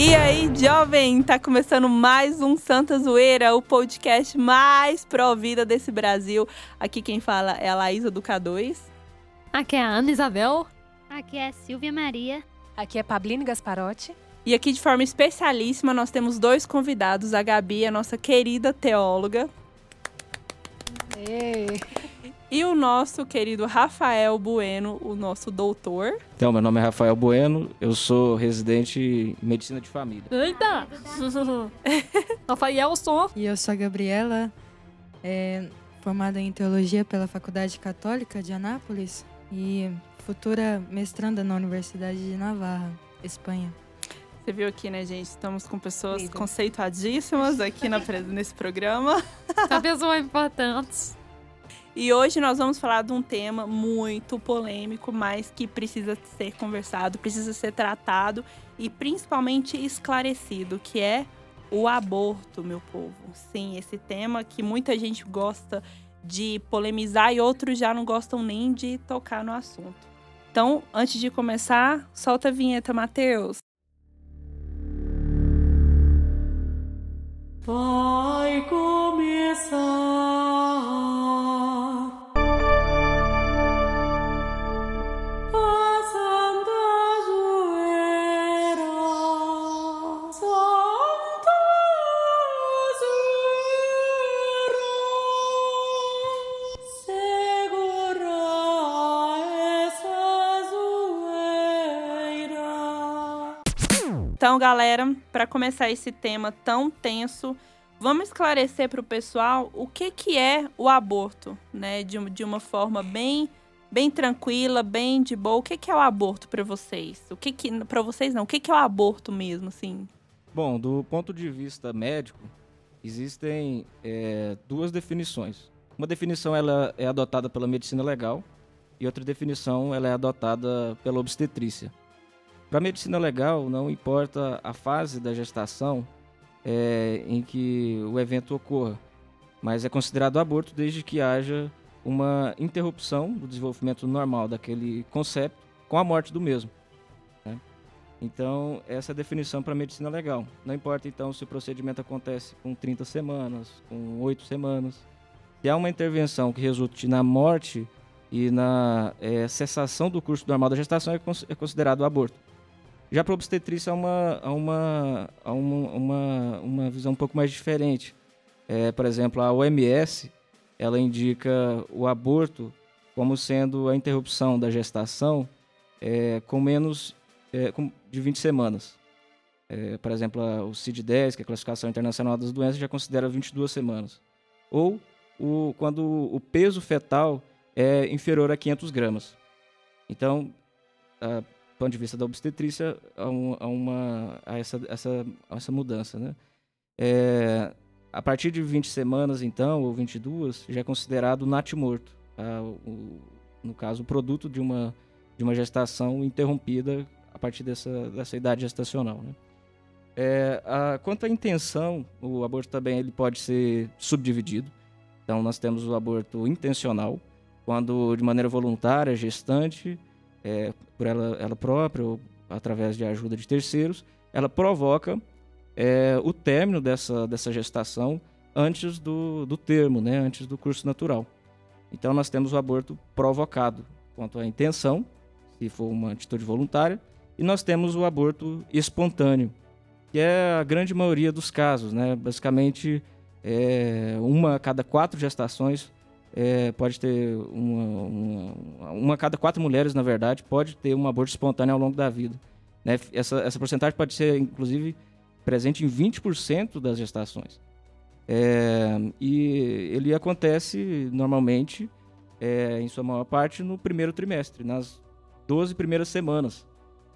E aí, jovem, tá começando mais um Santa Zoeira, o podcast mais pró-vida desse Brasil. Aqui quem fala é a Laísa do K2. Aqui é a Ana Isabel. Aqui é Silvia Maria. Aqui é Pablino Gasparotti. E aqui de forma especialíssima nós temos dois convidados, a Gabi, a nossa querida teóloga. Ei. E o nosso querido Rafael Bueno, o nosso doutor. Então, meu nome é Rafael Bueno, eu sou residente em medicina de família. Eita! Rafael Som. E eu sou a Gabriela, é, formada em teologia pela Faculdade Católica de Anápolis e futura mestranda na Universidade de Navarra, Espanha. Você viu aqui, né, gente? Estamos com pessoas conceituadíssimas aqui na, nesse programa. A pessoa importante. E hoje nós vamos falar de um tema muito polêmico, mas que precisa ser conversado, precisa ser tratado e principalmente esclarecido, que é o aborto, meu povo. Sim, esse tema que muita gente gosta de polemizar e outros já não gostam nem de tocar no assunto. Então, antes de começar, solta a vinheta, Matheus. Vai começar. Então, galera, para começar esse tema tão tenso, vamos esclarecer para o pessoal o que, que é o aborto, né? De, de uma forma bem bem tranquila, bem de boa. O que, que é o aborto para vocês? O que que para vocês não? O que, que é o aborto mesmo, assim? Bom, do ponto de vista médico, existem é, duas definições. Uma definição ela é adotada pela medicina legal e outra definição ela é adotada pela obstetrícia. Para medicina legal, não importa a fase da gestação é, em que o evento ocorra, mas é considerado aborto desde que haja uma interrupção do desenvolvimento normal daquele conceito com a morte do mesmo. Né? Então, essa é a definição para medicina legal. Não importa, então, se o procedimento acontece com 30 semanas, com 8 semanas. Se há uma intervenção que resulte na morte e na é, cessação do curso normal da gestação, é, é considerado aborto. Já para obstetrícia há uma, há uma, uma, uma, uma visão um pouco mais diferente. É, por exemplo, a OMS ela indica o aborto como sendo a interrupção da gestação é, com menos é, com, de 20 semanas. É, por exemplo, o CID-10, que é a Classificação Internacional das Doenças, já considera 22 semanas. Ou o, quando o peso fetal é inferior a 500 gramas. Então, a, ponto de vista da obstetrícia, a, um, a uma, a essa, essa, essa mudança. Né? É, a partir de 20 semanas, então, ou 22, já é considerado natimorto. Tá? O, no caso, o produto de uma, de uma gestação interrompida a partir dessa, dessa idade gestacional. Né? É, a, quanto à intenção, o aborto também ele pode ser subdividido. Então, nós temos o aborto intencional, quando de maneira voluntária, gestante, é, por ela, ela própria ou através de ajuda de terceiros, ela provoca é, o término dessa, dessa gestação antes do, do termo, né, antes do curso natural. Então nós temos o aborto provocado quanto à intenção, se for uma atitude voluntária, e nós temos o aborto espontâneo, que é a grande maioria dos casos, né? Basicamente, é, uma a cada quatro gestações é, pode ter uma, uma, uma, cada quatro mulheres, na verdade, pode ter um aborto espontâneo ao longo da vida. Né? Essa, essa porcentagem pode ser, inclusive, presente em 20% das gestações. É, e ele acontece normalmente, é, em sua maior parte, no primeiro trimestre, nas 12 primeiras semanas.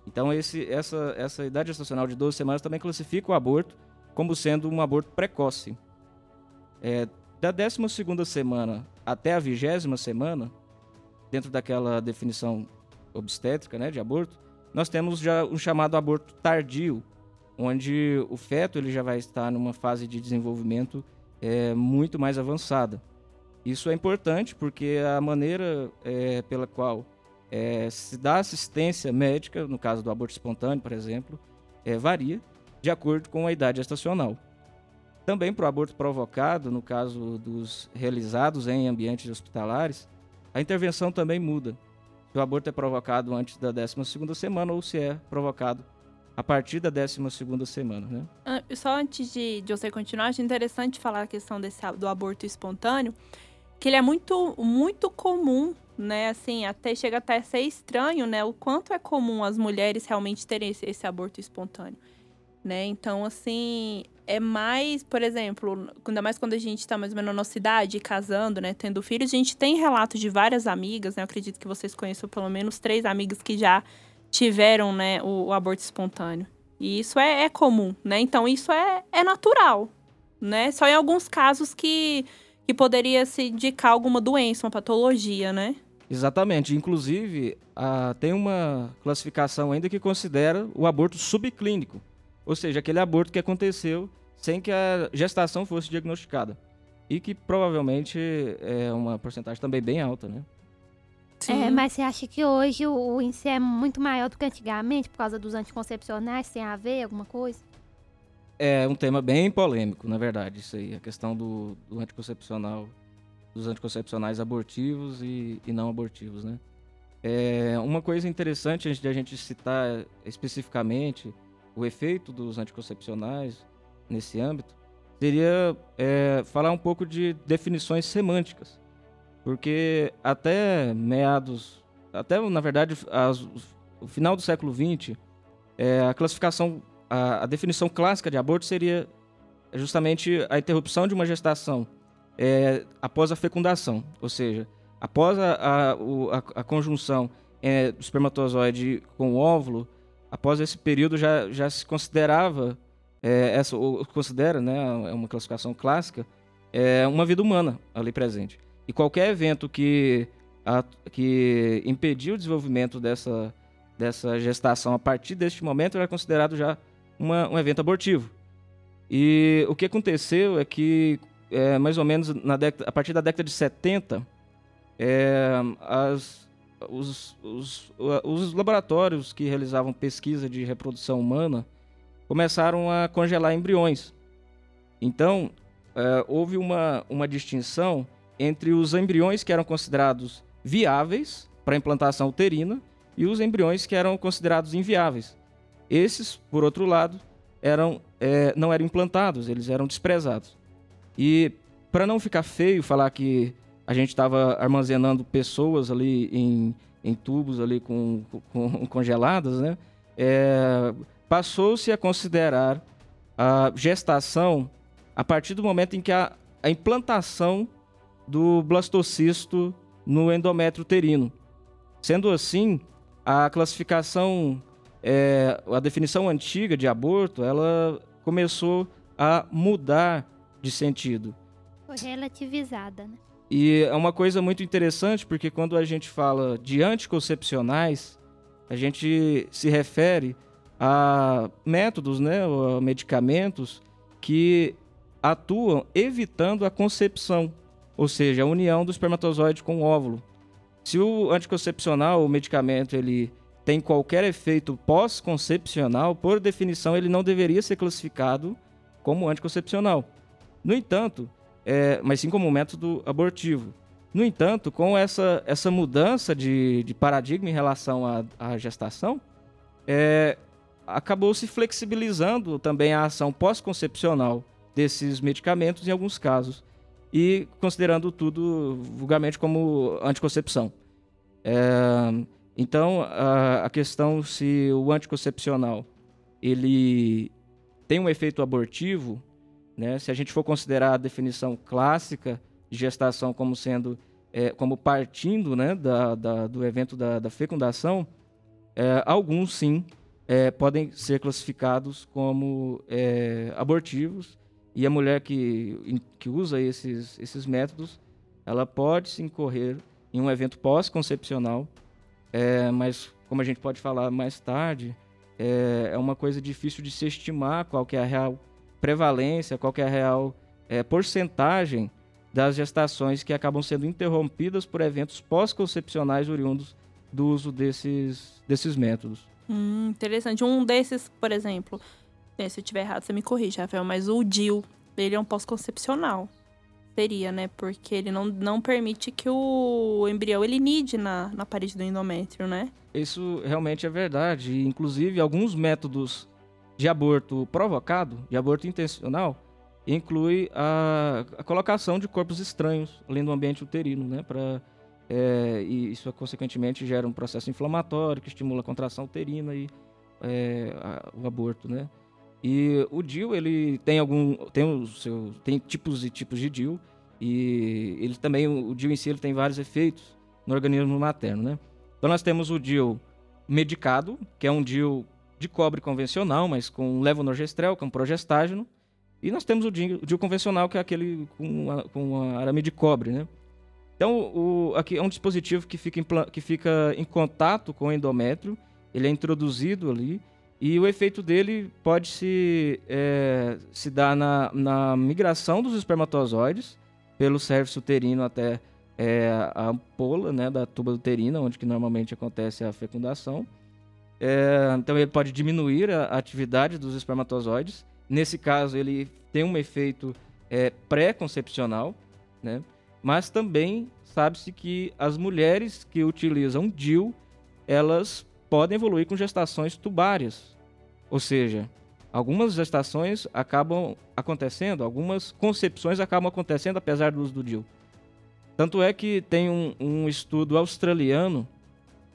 Então, esse, essa, essa idade gestacional de 12 semanas também classifica o aborto como sendo um aborto precoce. É, da 12 semana até a vigésima semana, dentro daquela definição obstétrica né, de aborto, nós temos já um chamado aborto tardio, onde o feto ele já vai estar numa fase de desenvolvimento é, muito mais avançada. Isso é importante porque a maneira é, pela qual é, se dá assistência médica, no caso do aborto espontâneo, por exemplo, é, varia. de acordo com a idade estacional. Também para o aborto provocado, no caso dos realizados em ambientes hospitalares, a intervenção também muda. Se o aborto é provocado antes da 12ª semana ou se é provocado a partir da 12ª semana, né? Ah, Só antes de, de você continuar, acho interessante falar a questão desse, do aborto espontâneo, que ele é muito, muito comum, né? Assim, até chega até a ser estranho, né? O quanto é comum as mulheres realmente terem esse, esse aborto espontâneo, né? Então, assim, é mais, por exemplo, ainda mais quando a gente tá mais ou menos na nossa idade, casando, né? Tendo filhos, a gente tem relatos de várias amigas, né? Eu acredito que vocês conheçam pelo menos três amigas que já tiveram, né, o, o aborto espontâneo. E isso é, é comum, né? Então isso é, é natural, né? Só em alguns casos que, que poderia se indicar alguma doença, uma patologia, né? Exatamente. Inclusive, ah, tem uma classificação ainda que considera o aborto subclínico. Ou seja, aquele aborto que aconteceu sem que a gestação fosse diagnosticada. E que provavelmente é uma porcentagem também bem alta, né? É, mas você acha que hoje o, o índice é muito maior do que antigamente por causa dos anticoncepcionais? Tem a ver alguma coisa? É um tema bem polêmico, na verdade, isso aí. A questão do, do anticoncepcional, dos anticoncepcionais abortivos e, e não abortivos, né? É, uma coisa interessante, antes de a gente citar especificamente o efeito dos anticoncepcionais nesse âmbito, seria é, falar um pouco de definições semânticas. Porque até meados, até na verdade, as- o final do século XX, é, a classificação a, a definição clássica de aborto seria justamente a interrupção de uma gestação é, após a fecundação, ou seja, após a, a, a- a conjunção é, do espermatozoide com o óvulo, após esse período já, já se considerava é, essa considera, né, é uma classificação clássica, é uma vida humana ali presente. E qualquer evento que a- que impediu o desenvolvimento dessa dessa gestação a partir deste momento era considerado já uma- um evento abortivo. E o que aconteceu é que, é, mais ou menos na década, a partir da década de 70, é, as- os, os- os laboratórios que realizavam pesquisa de reprodução humana começaram a congelar embriões. Então, é, houve uma, uma distinção entre os embriões que eram considerados viáveis para implantação uterina e os embriões que eram considerados inviáveis. Esses, por outro lado, eram, é, não eram implantados, eles eram desprezados. E para não ficar feio falar que a gente estava armazenando pessoas ali em, em tubos ali com, com- congeladas, né? É, Passou-se a considerar a gestação a partir do momento em que a, a implantação do blastocisto no endométrio uterino. Sendo assim, a classificação, é, a definição antiga de aborto, ela começou a mudar de sentido. Foi relativizada, né? E é uma coisa muito interessante porque quando a gente fala de anticoncepcionais, a gente se refere a métodos, né, a medicamentos que atuam evitando a concepção, ou seja, a união do espermatozoide com o óvulo. Se o anticoncepcional, o medicamento, ele tem qualquer efeito pós-concepcional, por definição, ele não deveria ser classificado como anticoncepcional. No entanto, é, mas sim como um método abortivo. No entanto, com essa, essa mudança de, de paradigma em relação à, gestação, é, acabou se flexibilizando também a ação pós-concepcional desses medicamentos em alguns casos e considerando tudo vulgarmente como anticoncepção. É, então, a, a questão se o anticoncepcional ele tem um efeito abortivo, né? Se a gente for considerar a definição clássica de gestação como sendo, é, como partindo, né, da, da- do evento da, da fecundação, é, alguns sim é, podem ser classificados como é, abortivos e a mulher que, que usa esses, esses métodos, ela pode se incorrer em um evento pós-concepcional, é, mas como a gente pode falar mais tarde, é, é uma coisa difícil de se estimar qual que é a real prevalência, qual é a real é, porcentagem das gestações que acabam sendo interrompidas por eventos pós-concepcionais oriundos do uso desses, desses métodos. Hum, interessante. Um desses, por exemplo, É, se eu tiver errado, você me corrige, Rafael. Mas o DIL, ele é um pós-concepcional. Seria, né? Porque ele não, não permite que o embrião ele nide na, na parede do endométrio, né? Isso realmente é verdade. Inclusive, alguns métodos de aborto provocado, de aborto intencional, inclui a, a colocação de corpos estranhos além do ambiente uterino, né? Pra, é, e isso, consequentemente, gera um processo inflamatório que estimula a contração uterina e é, a- o aborto, né? E o DIU, ele tem algum... Tem, o seu, tem tipos e tipos de DIU. E ele também, o DIU em si, ele tem vários efeitos no organismo materno, né? Então nós temos o DIU medicado, que é um DIU de cobre convencional, mas com levonorgestrel, que é um progestágeno. E nós temos o DIU, convencional, que é aquele com, a, com a arame de cobre, né? Então, o, aqui é um dispositivo que fica, em, que fica em contato com o endométrio, ele é introduzido ali, e o efeito dele pode se, é, se dar na, na migração dos espermatozoides pelo cérvix uterino até é, a ampola né, da tuba uterina, onde que normalmente acontece a fecundação. É, então ele pode diminuir a atividade dos espermatozoides. Nesse caso, ele tem um efeito é, pré-concepcional, né? mas também sabe-se que as mulheres que utilizam DIU, elas podem evoluir com gestações tubárias. Ou seja, algumas gestações acabam acontecendo, algumas concepções acabam acontecendo apesar do uso do DIU. Tanto é que tem um, um estudo australiano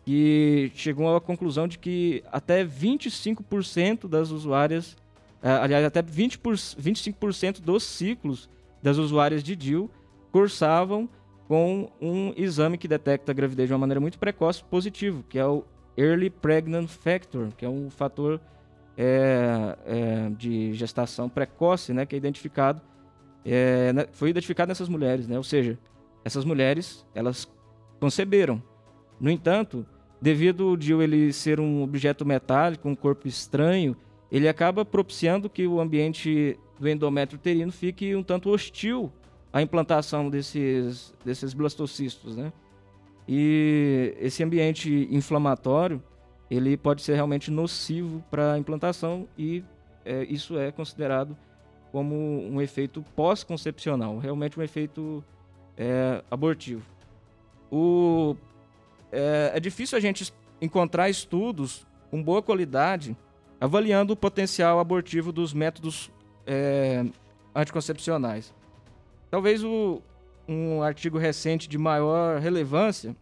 que chegou à conclusão de que até 25% das usuárias, ah, aliás, até 20 por, 25% dos ciclos das usuárias de DIU cursavam com um exame que detecta a gravidez de uma maneira muito precoce positivo, que é o Early Pregnant Factor, que é um fator é, é, de gestação precoce, né, que é identificado, é, foi identificado nessas mulheres, né, ou seja, essas mulheres elas conceberam. No entanto, devido ao DIU ele ser um objeto metálico, um corpo estranho, ele acaba propiciando que o ambiente do endométrio uterino fique um tanto hostil à implantação desses, desses blastocistos, né? E esse ambiente inflamatório, ele pode ser realmente nocivo para a implantação e é, isso é considerado como um efeito pós-concepcional, realmente um efeito é, abortivo. O, é, é difícil a gente encontrar estudos com boa qualidade avaliando o potencial abortivo dos métodos é, anticoncepcionais. Talvez o, um artigo recente de maior relevância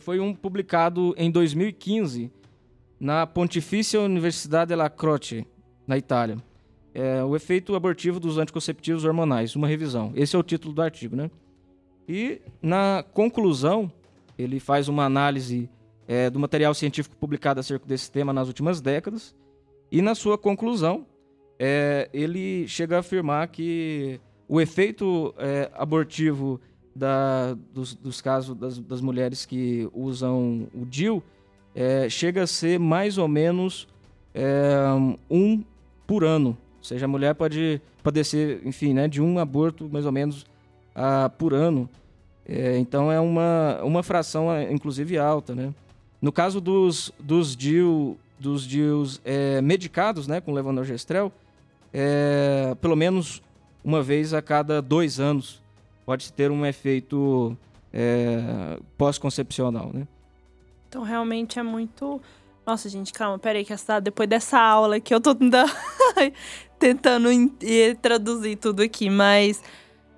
foi um publicado em 2015 na Pontifícia Universidade della Croce, na Itália. É, o efeito abortivo dos anticonceptivos hormonais, uma revisão. Esse é o título do artigo, né? E na conclusão, ele faz uma análise é, do material científico publicado acerca desse tema nas últimas décadas. E na sua conclusão, é, ele chega a afirmar que o efeito é, abortivo da- dos, dos casos das, das mulheres que usam o DIU é, chega a ser mais ou menos é, um por ano. Ou seja, a mulher pode padecer, enfim, né, de um aborto mais ou menos ah, por ano. É, então é uma, uma fração, é, inclusive, alta, né? No caso dos, dos DIU, dos DIUs é, medicados, né, com levonorgestrel, é, pelo menos uma vez a cada dois anos pode ter um efeito é, pós-concepcional, né? Então, realmente é muito. Nossa, gente, calma, peraí, que essa, depois dessa aula que eu tô tentando, tentando eh, traduzir tudo aqui, mas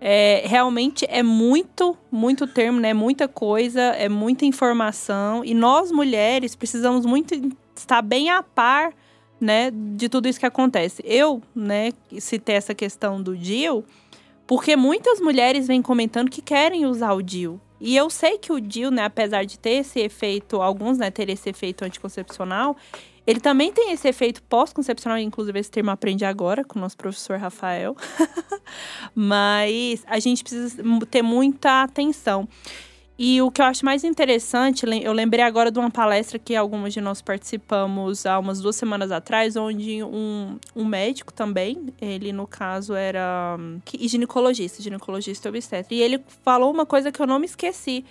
é, realmente é muito, muito termo, né? Muita coisa, é muita informação. E nós, mulheres, precisamos muito estar bem a par, né, de tudo isso que acontece. Eu, né, citei essa questão do DIL, porque muitas mulheres vêm comentando que querem usar o DIL. E eu sei que o DIL, né, apesar de ter esse efeito, alguns, né, ter esse efeito anticoncepcional, ele também tem esse efeito pós-concepcional, inclusive esse termo eu aprendi agora com o nosso professor Rafael. Mas a gente precisa ter muita atenção. E o que eu acho mais interessante, eu lembrei agora de uma palestra que algumas de nós participamos há umas duas semanas atrás, onde um, um médico também, ele no caso era ginecologista, ginecologista obstetra, e ele falou uma coisa que eu não me esqueci,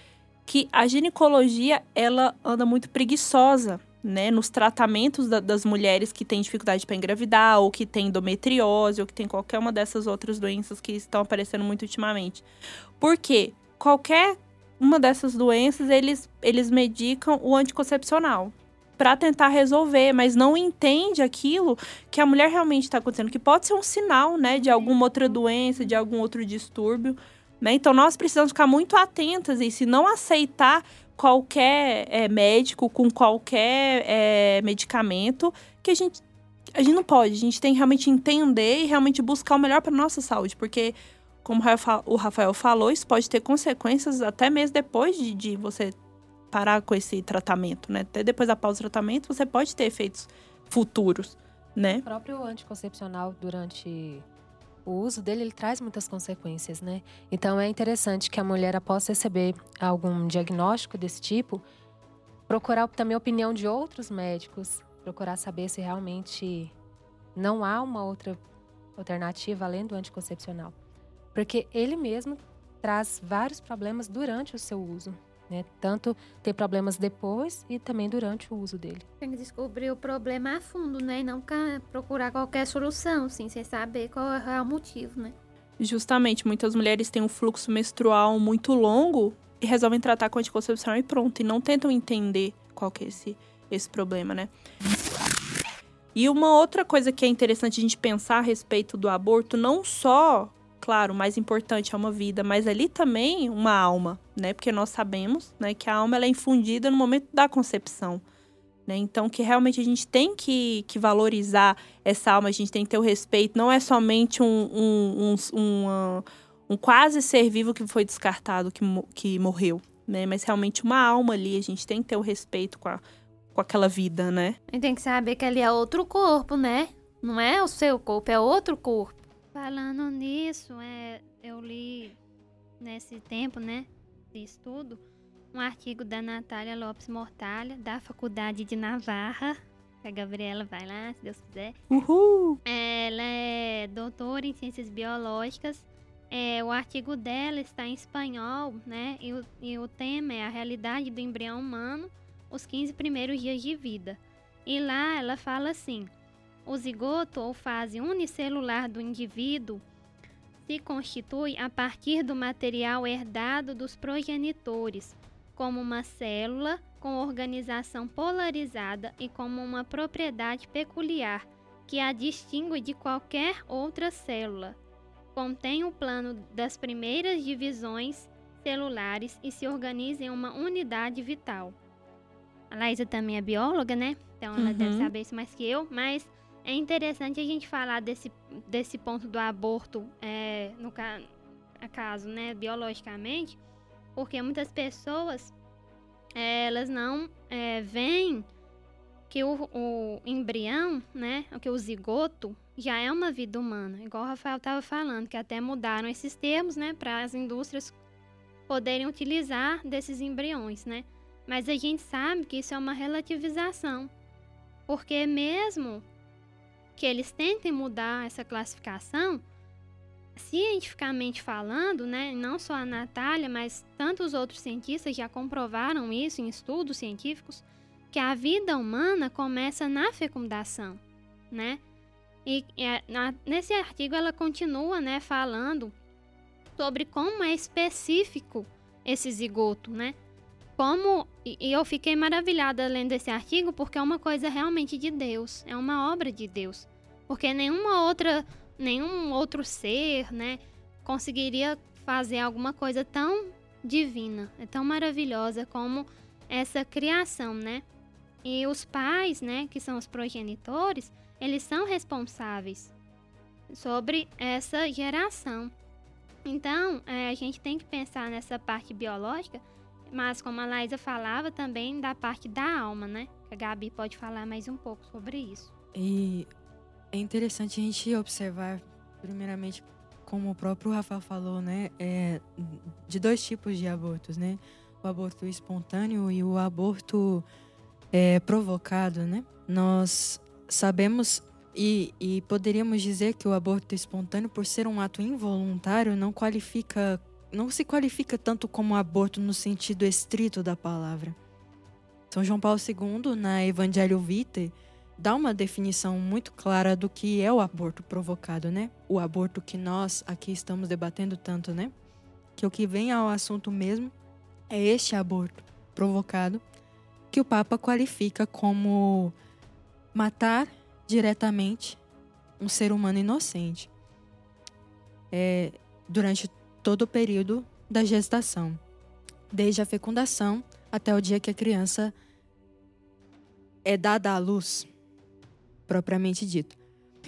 que a ginecologia, ela anda muito preguiçosa, né, nos tratamentos da, das mulheres que têm dificuldade para engravidar, ou que têm endometriose, ou que tem qualquer uma dessas outras doenças que estão aparecendo muito ultimamente. Por quê? Qualquer uma dessas doenças, eles, eles medicam o anticoncepcional para tentar resolver, mas não entende aquilo que a mulher realmente está acontecendo, que pode ser um sinal, né, de alguma outra doença, de algum outro distúrbio, né? Então nós precisamos ficar muito atentas e se não aceitar qualquer é, médico com qualquer é, medicamento que a gente a gente não pode, a gente tem que realmente entender e realmente buscar o melhor para nossa saúde, porque como o Rafael falou, isso pode ter consequências até mesmo depois de, de você parar com esse tratamento, né? Até depois da pausa do tratamento, você pode ter efeitos futuros, né? O próprio anticoncepcional durante o uso dele ele traz muitas consequências, né? Então é interessante que a mulher, após receber algum diagnóstico desse tipo, procurar também a opinião de outros médicos, procurar saber se realmente não há uma outra alternativa além do anticoncepcional. Porque ele mesmo traz vários problemas durante o seu uso. Né? Tanto ter problemas depois e também durante o uso dele. Tem que descobrir o problema a fundo, né? E não procurar qualquer solução, sim, sem saber qual é o motivo, né? Justamente, muitas mulheres têm um fluxo menstrual muito longo e resolvem tratar com anticoncepcional e pronto. E não tentam entender qual que é esse, esse problema, né? E uma outra coisa que é interessante a gente pensar a respeito do aborto, não só claro, o mais importante é uma vida, mas ali também uma alma, né? Porque nós sabemos, né, que a alma é infundida no momento da concepção. Né? Então, que realmente a gente tem que, que valorizar essa alma, a gente tem que ter o respeito, não é somente um, um, um, um, um quase ser vivo que foi descartado, que, que morreu, né? Mas realmente uma alma ali, a gente tem que ter o respeito com, a, com aquela vida, né? E tem que saber que ali é outro corpo, né? Não é o seu corpo, é outro corpo. Falando nisso, é, eu li nesse tempo, né, de estudo, um artigo da Natália Lopes Mortalha, da Faculdade de Navarra. A Gabriela vai lá, se Deus quiser. Uhul! Ela é doutora em ciências biológicas. É, o artigo dela está em espanhol, né? E o, e o tema é a realidade do embrião humano, os 15 primeiros dias de vida. E lá ela fala assim: o zigoto ou fase unicelular do indivíduo se constitui a partir do material herdado dos progenitores, como uma célula com organização polarizada e como uma propriedade peculiar que a distingue de qualquer outra célula. Contém o plano das primeiras divisões celulares e se organiza em uma unidade vital. A Laísa também é bióloga, né? Então ela uhum. deve saber isso mais que eu, mas é interessante a gente falar desse, desse ponto do aborto, é, no ca caso, né, biologicamente, porque muitas pessoas, é, elas não é, veem que o, o, embrião, né, que o zigoto, já é uma vida humana, igual o Rafael estava falando, que até mudaram esses termos, né, para as indústrias poderem utilizar desses embriões, né? Mas a gente sabe que isso é uma relativização, porque mesmo que eles tentem mudar essa classificação, cientificamente falando, né, não só a Natália, mas tantos outros cientistas já comprovaram isso em estudos científicos, que a vida humana começa na fecundação, né? E, e na, nesse artigo ela continua, né, falando sobre como é específico esse zigoto, né? Como e eu fiquei maravilhada lendo esse artigo porque é uma coisa realmente de Deus, é uma obra de Deus. Porque nenhuma outra, nenhum outro ser, né, conseguiria fazer alguma coisa tão divina, é tão maravilhosa como essa criação, né? E os pais, né, que são os progenitores, eles são responsáveis sobre essa geração. Então, é, a gente tem que pensar nessa parte biológica mas como a Laísa falava também da parte da alma, né? A Gabi pode falar mais um pouco sobre isso. E é interessante a gente observar, primeiramente, como o próprio Rafael falou, né? É, de dois tipos de abortos, né? O aborto espontâneo e o aborto é, provocado, né? Nós sabemos e, e poderíamos dizer que o aborto espontâneo, por ser um ato involuntário, não qualifica não se qualifica tanto como aborto no sentido estrito da palavra. São João Paulo II, na Evangelho Vitae, dá uma definição muito clara do que é o aborto provocado, né? O aborto que nós aqui estamos debatendo tanto, né? Que o que vem ao assunto mesmo é este aborto provocado que o Papa qualifica como matar diretamente um ser humano inocente é, durante todo o período da gestação, desde a fecundação até o dia que a criança é dada à luz, propriamente dito.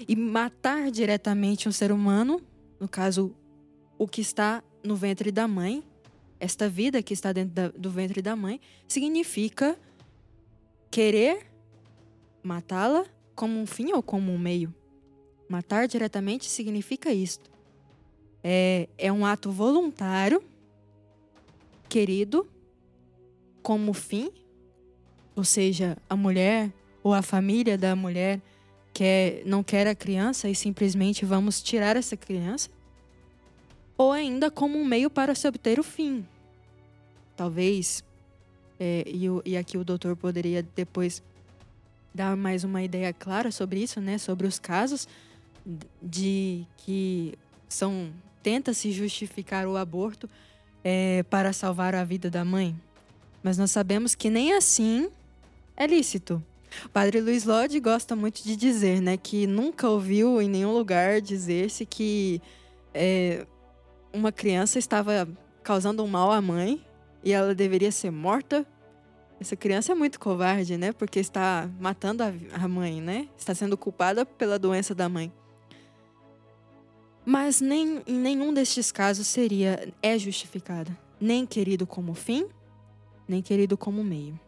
E matar diretamente um ser humano, no caso, o que está no ventre da mãe, esta vida que está dentro da, do ventre da mãe, significa querer matá-la como um fim ou como um meio. Matar diretamente significa isto. É, é um ato voluntário, querido, como fim, ou seja, a mulher ou a família da mulher quer, não quer a criança e simplesmente vamos tirar essa criança, ou ainda como um meio para se obter o fim. Talvez, é, e, e aqui o doutor poderia depois dar mais uma ideia clara sobre isso, né? Sobre os casos de que são tenta se justificar o aborto é, para salvar a vida da mãe. Mas nós sabemos que nem assim é lícito. O padre Luiz Lodi gosta muito de dizer, né, que nunca ouviu em nenhum lugar dizer-se que é, uma criança estava causando um mal à mãe e ela deveria ser morta. Essa criança é muito covarde, né? Porque está matando a, a mãe, né? Está sendo culpada pela doença da mãe. Mas nem, em nenhum destes casos seria é justificada, nem querido como fim, nem querido como meio.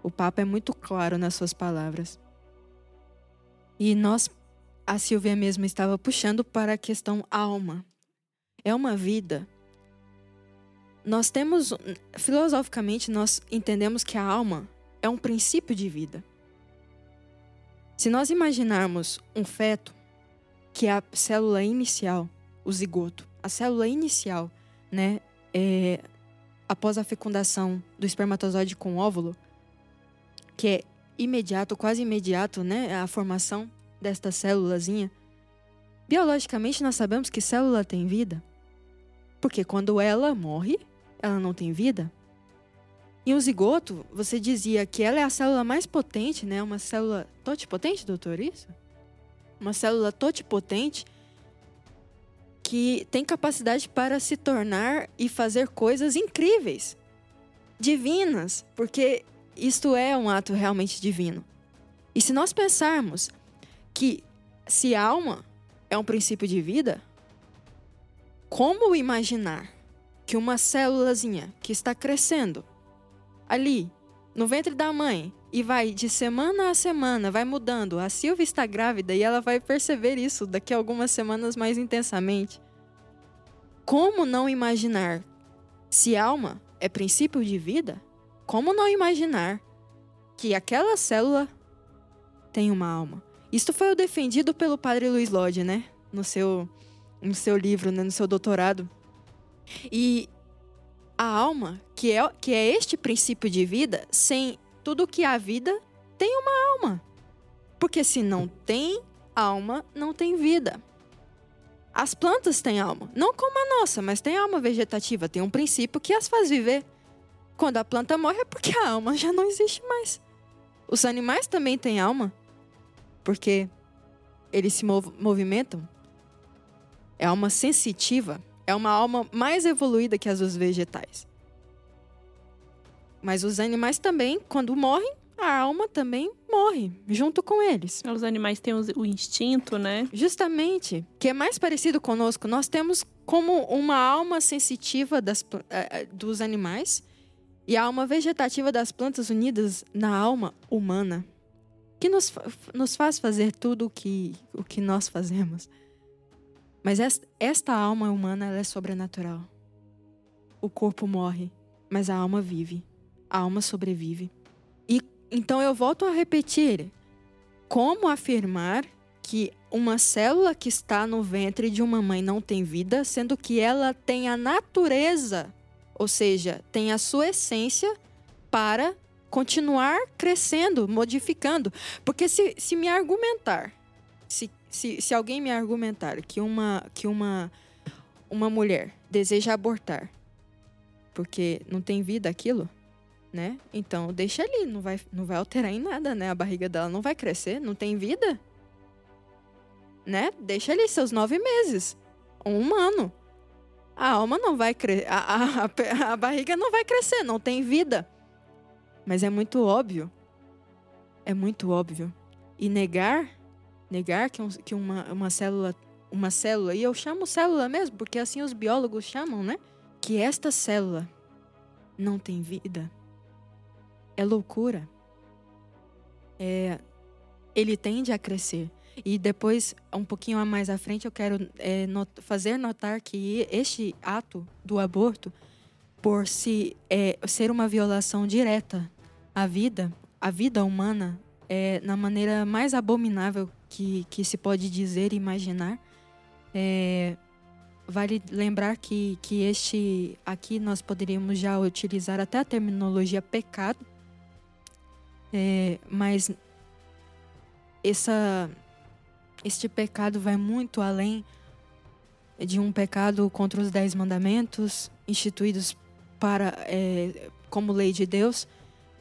O Papa é muito claro nas suas palavras. E nós, a Silvia mesmo estava puxando para a questão alma. É uma vida. Nós temos, filosoficamente, nós entendemos que a alma é um princípio de vida. Se nós imaginarmos um feto, que é a célula inicial, o zigoto, a célula inicial, né, é, após a fecundação do espermatozoide com óvulo, que é imediato, quase imediato, né, a formação desta célulazinha. Biologicamente nós sabemos que célula tem vida, porque quando ela morre, ela não tem vida. E o zigoto, você dizia que ela é a célula mais potente, né? Uma célula totipotente, doutor, isso? Uma célula totipotente que tem capacidade para se tornar e fazer coisas incríveis, divinas, porque isto é um ato realmente divino. E se nós pensarmos que se alma é um princípio de vida, como imaginar que uma célulazinha que está crescendo ali no ventre da mãe e vai de semana a semana, vai mudando. A Silvia está grávida e ela vai perceber isso daqui a algumas semanas mais intensamente. Como não imaginar se alma é princípio de vida? Como não imaginar que aquela célula tem uma alma? Isto foi o defendido pelo padre Luiz Lodge, né? No seu, no seu livro, né? no seu doutorado. E a alma, que é, que é este princípio de vida, sem tudo que há vida tem uma alma. Porque se não tem alma, não tem vida. As plantas têm alma, não como a nossa, mas tem alma vegetativa, tem um princípio que as faz viver. Quando a planta morre é porque a alma já não existe mais. Os animais também têm alma, porque eles se mov movimentam. É alma sensitiva, é uma alma mais evoluída que as dos vegetais. Mas os animais também, quando morrem, a alma também morre junto com eles. Os animais têm o instinto, né? Justamente, que é mais parecido conosco. Nós temos como uma alma sensitiva das, uh, dos animais e a alma vegetativa das plantas unidas na alma humana, que nos, nos faz fazer tudo o que, o que nós fazemos. Mas esta, esta alma humana é sobrenatural. O corpo morre, mas a alma vive a alma sobrevive. E então eu volto a repetir: como afirmar que uma célula que está no ventre de uma mãe não tem vida, sendo que ela tem a natureza, ou seja, tem a sua essência para continuar crescendo, modificando. Porque se, se me argumentar, se, se, se alguém me argumentar que uma, que uma, uma mulher deseja abortar porque não tem vida aquilo, né? Então deixa ali, não vai, não vai alterar em nada, né? A barriga dela não vai crescer, não tem vida, né? Deixa ali seus nove meses, um humano. A alma não vai crescer, a, a, a, a barriga não vai crescer, não tem vida. Mas é muito óbvio, é muito óbvio. E negar, negar que, um, que uma, uma célula, uma célula, e eu chamo célula mesmo, porque assim os biólogos chamam, né? Que esta célula não tem vida é loucura. É, ele tende a crescer. E depois, um pouquinho mais à frente, eu quero é, not fazer notar que este ato do aborto, por se é, ser uma violação direta à vida, à vida humana, é, na maneira mais abominável que, que se pode dizer e imaginar, é, vale lembrar que, que este aqui nós poderíamos já utilizar até a terminologia pecado, é, mas essa, este pecado vai muito além de um pecado contra os dez mandamentos instituídos para é, como lei de Deus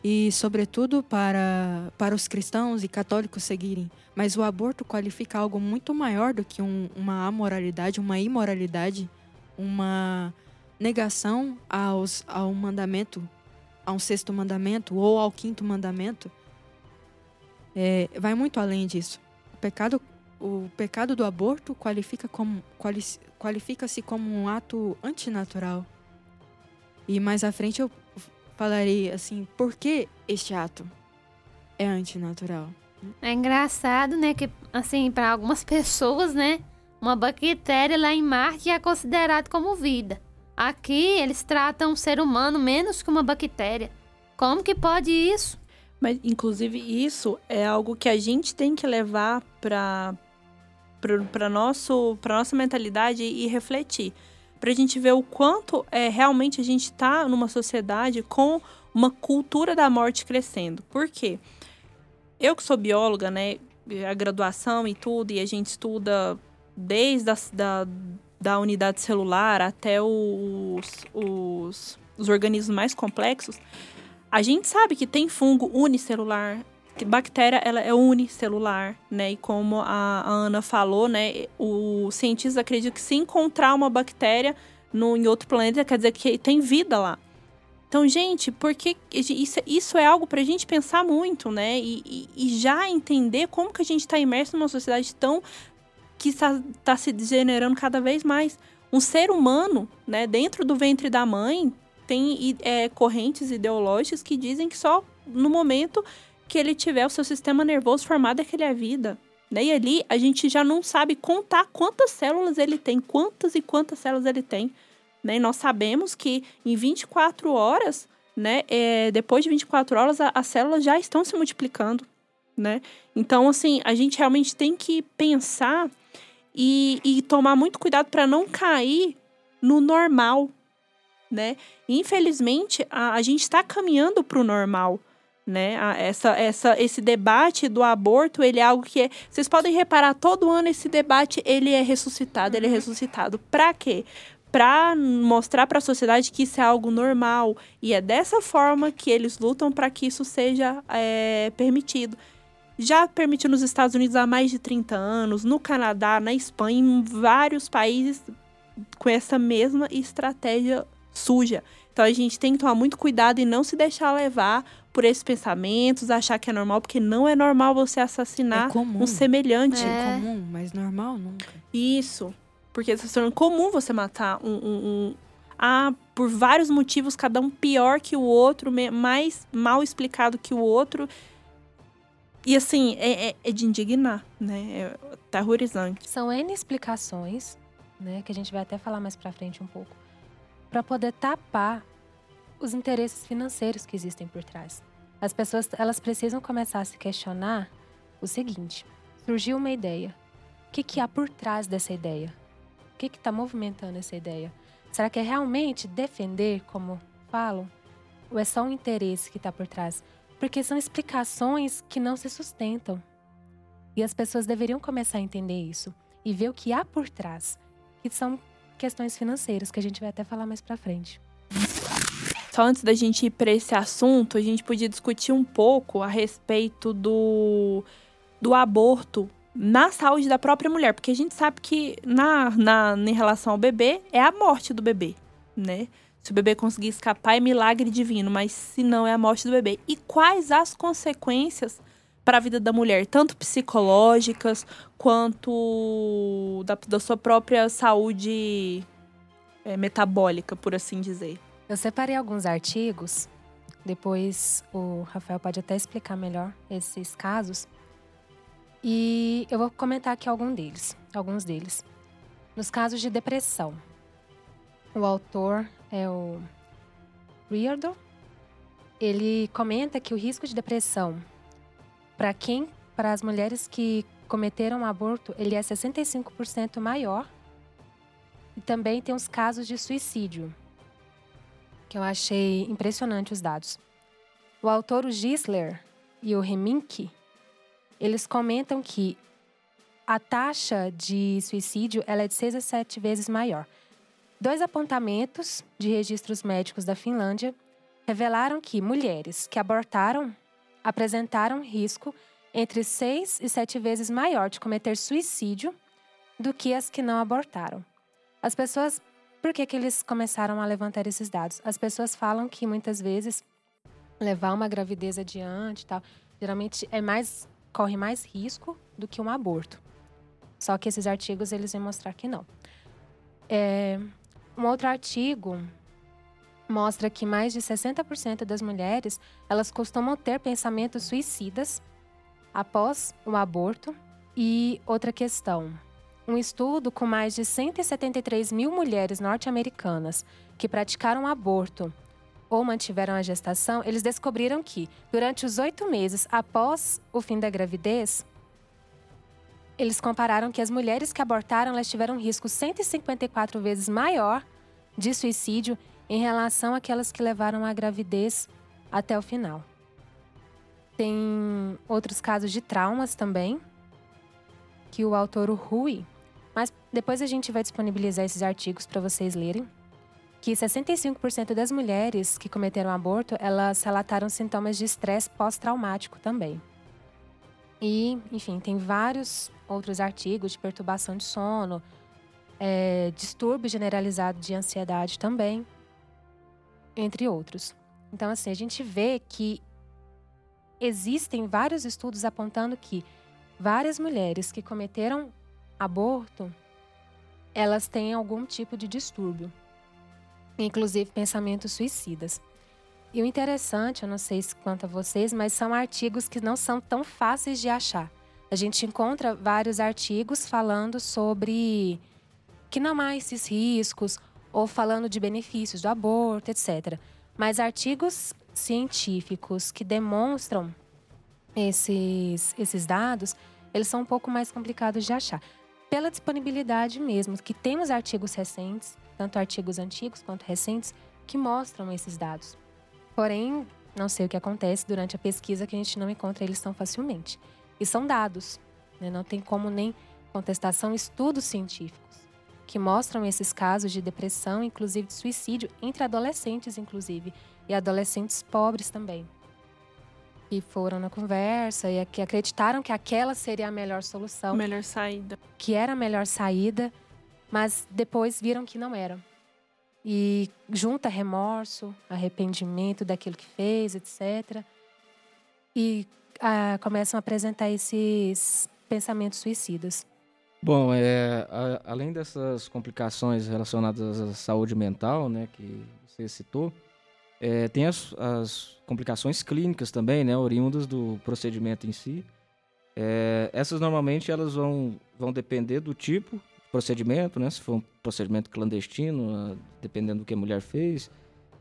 e sobretudo para para os cristãos e católicos seguirem. Mas o aborto qualifica algo muito maior do que um, uma amoralidade uma imoralidade uma negação aos ao mandamento a um sexto mandamento ou ao quinto mandamento, é, vai muito além disso. O pecado, o pecado do aborto qualifica como quali, qualifica-se como um ato antinatural. E mais à frente eu falarei assim, por que este ato é antinatural? É engraçado, né, que assim, para algumas pessoas, né, uma bactéria lá em Marte é considerado como vida. Aqui eles tratam o ser humano menos que uma bactéria. Como que pode isso? Mas, inclusive, isso é algo que a gente tem que levar para para nosso para nossa mentalidade e refletir para a gente ver o quanto é realmente a gente está numa sociedade com uma cultura da morte crescendo por quê eu que sou bióloga né a graduação e tudo e a gente estuda desde a, da, da unidade celular até os, os, os organismos mais complexos, a gente sabe que tem fungo unicelular, que bactéria ela é unicelular, né? E como a, Ana falou, né, os cientistas acreditam que se encontrar uma bactéria no, em outro planeta, quer dizer que tem vida lá. Então, gente, porque isso, isso é algo para a gente pensar muito, né? E, e, e, já entender como que a gente está imerso numa sociedade tão que está, está se degenerando cada vez mais. Um ser humano, né, dentro do ventre da mãe, tem é, correntes ideológicas que dizem que só no momento que ele tiver o seu sistema nervoso formado é que ele é vida. Né? E ali a gente já não sabe contar quantas células ele tem, quantas e quantas células ele tem. Né? E nós sabemos que em 24 horas, né, é, depois de 24 horas, a, as células já estão se multiplicando. Né? Então, assim, a gente realmente tem que pensar e, e tomar muito cuidado para não cair no normal, né? Infelizmente, a, a gente está caminhando para o normal, né? A, essa, essa, esse debate do aborto, ele é algo que é, vocês podem reparar todo ano esse debate ele é ressuscitado, ele é uhum. ressuscitado. Para quê? Para mostrar para a sociedade que isso é algo normal e é dessa forma que eles lutam para que isso seja é, permitido já permitiu nos Estados Unidos há mais de 30 anos, no Canadá, na Espanha, em vários países com essa mesma estratégia suja. Então a gente tem que tomar muito cuidado e não se deixar levar por esses pensamentos, achar que é normal, porque não é normal você assassinar é um semelhante. É comum, mas normal nunca. Isso. Porque está se tornando comum você matar um, um, um, Ah, por vários motivos, cada um pior que o outro, mais mal explicado que o outro. E assim, é, é, é de indignar, né? É terrorizante. São N explicações, né? Que a gente vai até falar mais pra frente um pouco. para poder tapar os interesses financeiros que existem por trás. As pessoas, elas precisam começar a se questionar o seguinte. Surgiu uma ideia. O que, que há por trás dessa ideia? O que está movimentando essa ideia? Será que é realmente defender, como falam? Ou é só um interesse que está por trás? Porque são explicações que não se sustentam. E as pessoas deveriam começar a entender isso e ver o que há por trás, que são questões financeiras, que a gente vai até falar mais para frente. Só antes da gente ir para esse assunto, a gente podia discutir um pouco a respeito do, do aborto na saúde da própria mulher, porque a gente sabe que na, na, em relação ao bebê é a morte do bebê, né? Se o bebê conseguir escapar é milagre divino, mas se não é a morte do bebê. E quais as consequências para a vida da mulher, tanto psicológicas quanto da, da sua própria saúde é, metabólica, por assim dizer? Eu separei alguns artigos, depois o Rafael pode até explicar melhor esses casos. E eu vou comentar aqui algum deles, alguns deles. Nos casos de depressão, o autor é o Riordan. Ele comenta que o risco de depressão para quem, para as mulheres que cometeram aborto, ele é 65% maior. E também tem os casos de suicídio, que eu achei impressionante os dados. O autor o Gisler e o Remink, eles comentam que a taxa de suicídio ela é de 6 a 7 vezes maior. Dois apontamentos de registros médicos da Finlândia revelaram que mulheres que abortaram apresentaram risco entre seis e sete vezes maior de cometer suicídio do que as que não abortaram. As pessoas. Por que, que eles começaram a levantar esses dados? As pessoas falam que muitas vezes levar uma gravidez adiante tal, geralmente é mais corre mais risco do que um aborto. Só que esses artigos eles vão mostrar que não. É, um outro artigo mostra que mais de 60% das mulheres elas costumam ter pensamentos suicidas após o aborto. E outra questão: um estudo com mais de 173 mil mulheres norte-americanas que praticaram aborto ou mantiveram a gestação, eles descobriram que, durante os oito meses após o fim da gravidez, eles compararam que as mulheres que abortaram elas tiveram um risco 154 vezes maior de suicídio em relação àquelas que levaram a gravidez até o final. Tem outros casos de traumas também, que o autor Rui, mas depois a gente vai disponibilizar esses artigos para vocês lerem, que 65% das mulheres que cometeram aborto, elas relataram sintomas de estresse pós-traumático também. E, enfim, tem vários outros artigos de perturbação de sono, é, distúrbio generalizado de ansiedade também entre outros. Então, assim, a gente vê que existem vários estudos apontando que várias mulheres que cometeram aborto, elas têm algum tipo de distúrbio, inclusive pensamentos suicidas. E o interessante, eu não sei se quanto a vocês, mas são artigos que não são tão fáceis de achar. A gente encontra vários artigos falando sobre que não há esses riscos ou falando de benefícios do aborto, etc. Mas artigos científicos que demonstram esses, esses dados, eles são um pouco mais complicados de achar. Pela disponibilidade mesmo, que temos artigos recentes, tanto artigos antigos quanto recentes, que mostram esses dados. Porém, não sei o que acontece durante a pesquisa que a gente não encontra eles tão facilmente. E são dados, né? não tem como nem contestação, estudos científicos que mostram esses casos de depressão, inclusive de suicídio, entre adolescentes, inclusive, e adolescentes pobres também. Que foram na conversa e que acreditaram que aquela seria a melhor solução. Melhor saída. Que era a melhor saída, mas depois viram que não era. E junta remorso, arrependimento daquilo que fez, etc. E ah, começam a apresentar esses pensamentos suicidas. Bom, é, a, além dessas complicações relacionadas à saúde mental, né, que você citou, é, tem as, as, complicações clínicas também, né, oriundas do procedimento em si. É, essas normalmente elas vão, vão depender do tipo de procedimento, né, se for um procedimento clandestino, dependendo do que a mulher fez.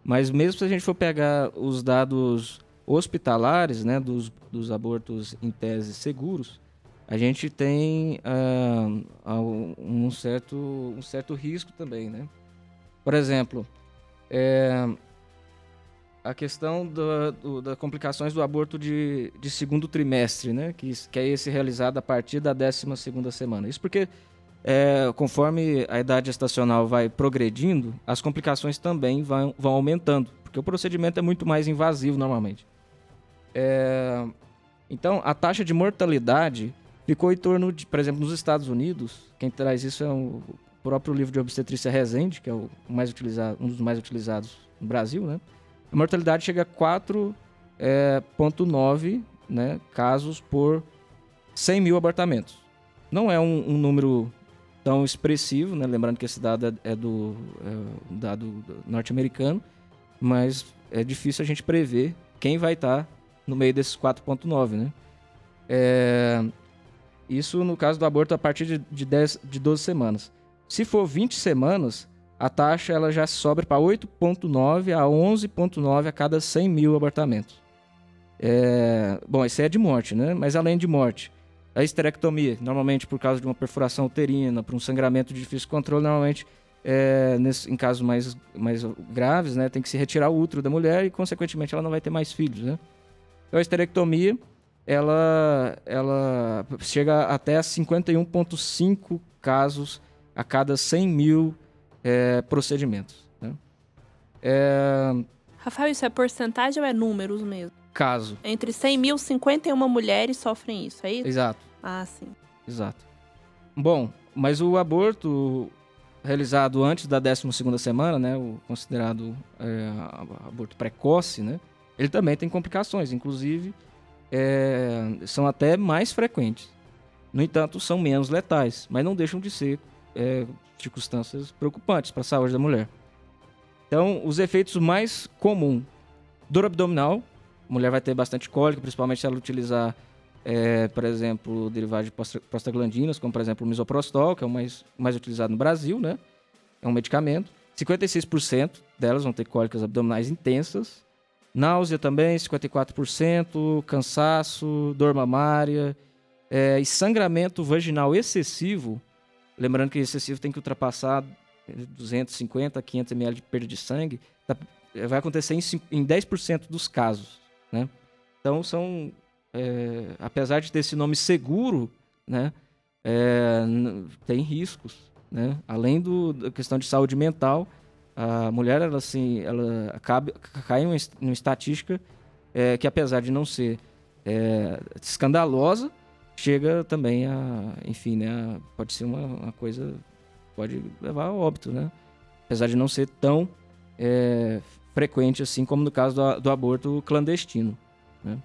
Mas mesmo se a gente for pegar os dados hospitalares, né, dos, dos abortos em tese seguros, a gente tem uh, um, certo, um certo risco também, né? Por exemplo, é, a questão das complicações do aborto de, de segundo trimestre, né? Que, que é esse realizado a partir da 12 segunda semana. Isso porque, é, conforme a idade gestacional vai progredindo, as complicações também vão, vão aumentando, porque o procedimento é muito mais invasivo normalmente. É, então, a taxa de mortalidade ficou em torno de, por exemplo, nos Estados Unidos, quem traz isso é o próprio livro de obstetrícia Resende, que é o mais utilizado, um dos mais utilizados no Brasil, né? A mortalidade chega a 4,9 é, né, casos por 100 mil abortamentos. Não é um, um número tão expressivo, né? lembrando que esse dado é, é do é dado norte-americano, mas é difícil a gente prever quem vai estar no meio desses 4,9, né? É, isso no caso do aborto a partir de, de, 10, de 12 semanas. Se for 20 semanas, a taxa ela já sobe para 8,9 a 11,9 a cada 100 mil abortamentos. É, bom, isso é de morte, né? Mas além de morte, a esterectomia, normalmente por causa de uma perfuração uterina, por um sangramento de difícil controle, normalmente é, nesse, em casos mais, mais graves, né, tem que se retirar o útero da mulher e, consequentemente, ela não vai ter mais filhos, né? Então, a esterectomia, ela, ela chega até 51,5 casos a cada 100 mil é, procedimentos. Né? É... Rafael, isso é porcentagem ou é números mesmo? Caso. Entre 100 mil, 51 mulheres sofrem isso, é isso? Exato. Ah, sim. Exato. Bom, mas o aborto realizado antes da 12ª semana, né, o considerado é, aborto precoce, né, ele também tem complicações, inclusive é, são até mais frequentes. No entanto, são menos letais, mas não deixam de ser é, circunstâncias preocupantes para a saúde da mulher. Então, os efeitos mais comuns: dor abdominal, a mulher vai ter bastante cólica, principalmente se ela utilizar, é, por exemplo, derivados de prostaglandinas, como por exemplo o misoprostol, que é o mais, mais utilizado no Brasil, né? É um medicamento. 56% delas vão ter cólicas abdominais intensas. Náusea também, 54%, cansaço, dor mamária é, e sangramento vaginal excessivo, Lembrando que excessivo tem que ultrapassar 250 a 500 ml de perda de sangue. Tá, é, vai acontecer em, em 10% dos casos. Né? Então, são. É, apesar de ter esse nome seguro, né, é, tem riscos. Né? Além da questão de saúde mental, a mulher ela, assim, ela cai em uma estatística é, que, apesar de não ser é, escandalosa, chega também a, enfim, né, pode ser uma, uma, coisa, pode levar a óbito, né? Apesar de não ser tão é, frequente assim como no caso do, do aborto clandestino, né?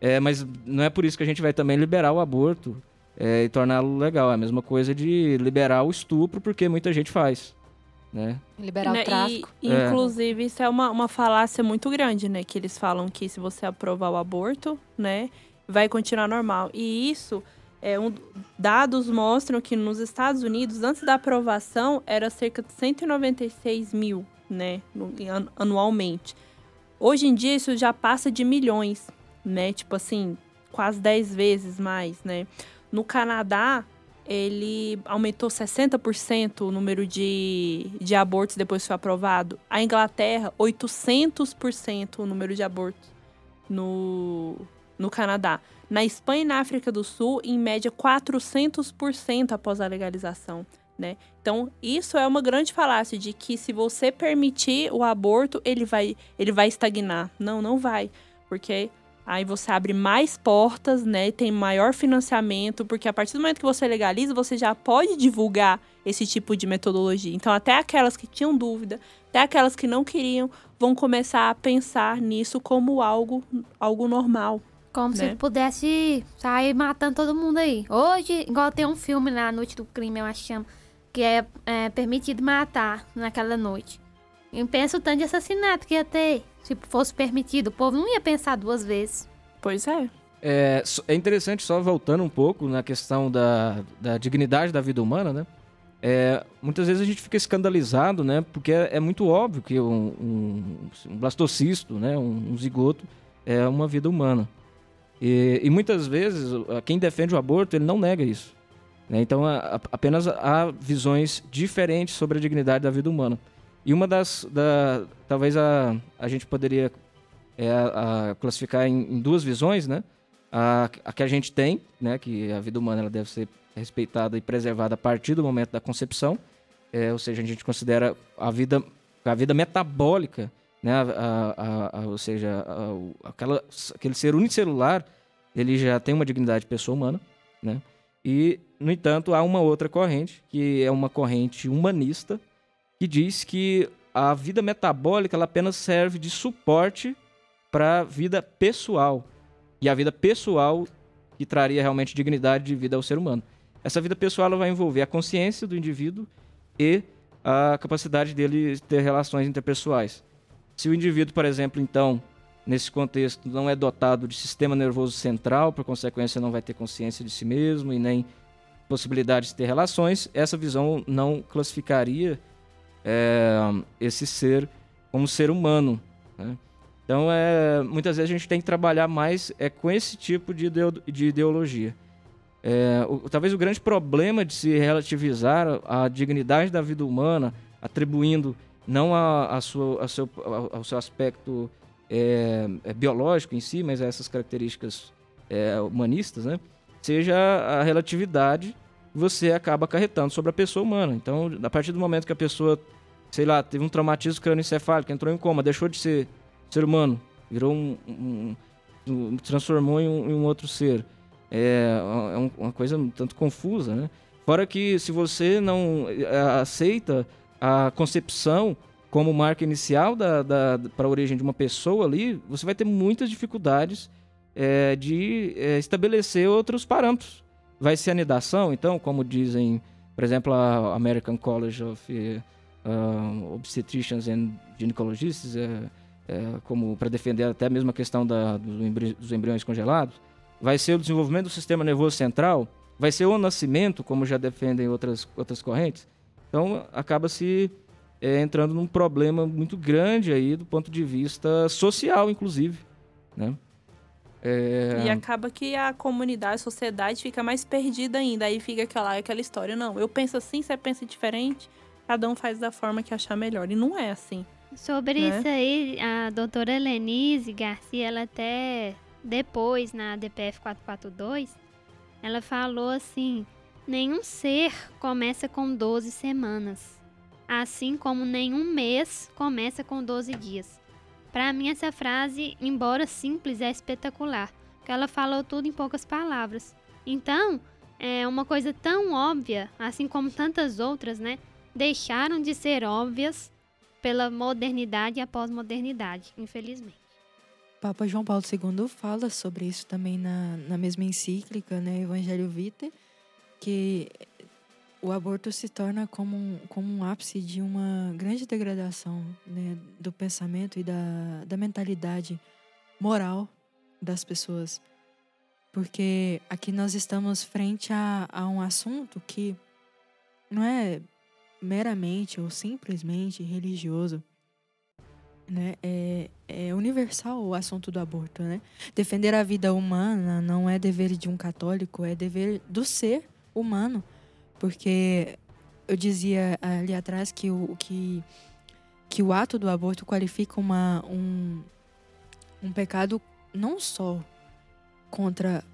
É, mas não é por isso que a gente vai também liberar o aborto é, e torná-lo legal. É a mesma coisa de liberar o estupro, porque muita gente faz. Né? Liberar né? o tráfico. E, é. Inclusive, isso é uma, uma falácia muito grande, né? Que eles falam que se você aprovar o aborto, né? vai continuar normal. E isso, é um, dados mostram que nos Estados Unidos, antes da aprovação, era cerca de 196 mil, né, anualmente. Hoje em dia, isso já passa de milhões, né, tipo assim, quase 10 vezes mais, né. No Canadá, ele aumentou 60% o número de, de abortos depois que foi aprovado. A Inglaterra, 800% o número de abortos no, no Canadá. Na Espanha e na África do Sul, em média 400% após a legalização. Né? Então, isso é uma grande falácia de que se você permitir o aborto, ele vai, ele vai estagnar. Não, não vai. Porque aí você abre mais portas, né? Tem maior financiamento, porque a partir do momento que você legaliza, você já pode divulgar esse tipo de metodologia. Então, até aquelas que tinham dúvida, até aquelas que não queriam, vão começar a pensar nisso como algo, algo normal. Como né? se pudesse sair matando todo mundo aí. Hoje, igual tem um filme na Noite do Crime, eu acho que chama, que é, é permitido matar naquela noite. E pensa o tanto de assassinato que ia ter. Se fosse permitido, o povo não ia pensar duas vezes. Pois é. É, é interessante, só voltando um pouco na questão da, da dignidade da vida humana, né? É, muitas vezes a gente fica escandalizado, né? Porque é, é muito óbvio que um, um, um blastocisto, né? Um, um zigoto é uma vida humana. E, e, muitas vezes, quem defende o aborto, ele não nega isso. Né? Então, a, a, apenas há visões diferentes sobre a dignidade da vida humana. E uma das. Da, talvez a, a gente poderia é a, a classificar em, em, duas visões, né? A, a, que a gente tem, né? Que a vida humana ela deve ser respeitada e preservada a partir do momento da concepção, é, ou seja, a gente considera a vida, a vida metabólica, né? A, a, ou seja, aquela, aquele ser unicelular, ele já tem uma dignidade de pessoa humana, né? E, no entanto, há uma outra corrente, que é uma corrente humanista, que diz que a vida metabólica ela apenas serve de suporte para a vida pessoal. E a vida pessoal que traria realmente dignidade de vida ao ser humano. Essa vida pessoal ela vai envolver a consciência do indivíduo e a capacidade dele ter relações interpessoais. Se o indivíduo, por exemplo, então, nesse contexto, não é dotado de sistema nervoso central, por consequência, não vai ter consciência de si mesmo e nem possibilidade de ter relações, essa visão não classificaria é, esse ser como ser humano. Né? Então, é, muitas vezes a gente tem que trabalhar mais é, com esse tipo de, de ideologia. É, o, talvez o grande problema de se relativizar a dignidade da vida humana, atribuindo não a, a sua, a seu, ao seu aspecto é, é, biológico em si, mas a essas características é, humanistas, né? seja a relatividade você acaba acarretando sobre a pessoa humana. Então, a partir do momento que a pessoa, sei lá, teve um traumatismo crânioencefálico, entrou em coma, deixou de ser ser humano, virou um, um, um transformou em um, em um, outro ser. É, é uma coisa um tanto confusa, né? Fora que se você não é, aceita a concepção como marca inicial da, da para a origem de uma pessoa ali, você vai ter muitas dificuldades é, de é, estabelecer outros parâmetros vai ser anidação, então, como dizem, por exemplo, a American College of uh, Obstetricians and Gynecologists, é, é, como para defender até mesmo a questão da, dos embriões congelados, vai ser o desenvolvimento do sistema nervoso central, vai ser o nascimento, como já defendem outras, outras correntes. Então, acaba se é, entrando num problema muito grande aí do ponto de vista social, inclusive, né? É... E acaba que a comunidade, a sociedade fica mais perdida ainda. Aí fica aquela, aquela história, não, eu penso assim, você pensa diferente, cada um faz da forma que achar melhor. E não é assim. Sobre né? isso aí, a doutora Lenise Garcia, ela até depois, na DPF 442, ela falou assim: nenhum ser começa com 12 semanas, assim como nenhum mês começa com 12 dias. Para mim, essa frase, embora simples, é espetacular, porque ela falou tudo em poucas palavras. Então, é uma coisa tão óbvia, assim como tantas outras, né? Deixaram de ser óbvias pela modernidade e a pós-modernidade, infelizmente. Papa João Paulo II fala sobre isso também na, na mesma encíclica, né, Evangelho Vitae, que o aborto se torna como um, como um ápice de uma grande degradação né, do pensamento e da, da mentalidade moral das pessoas. Porque aqui nós estamos frente a, a um assunto que não é meramente ou simplesmente religioso. Né? É, é universal o assunto do aborto. Né? Defender a vida humana não é dever de um católico, é dever do ser humano porque eu dizia ali atrás que o, que, que o ato do aborto qualifica uma, um, um pecado não só contra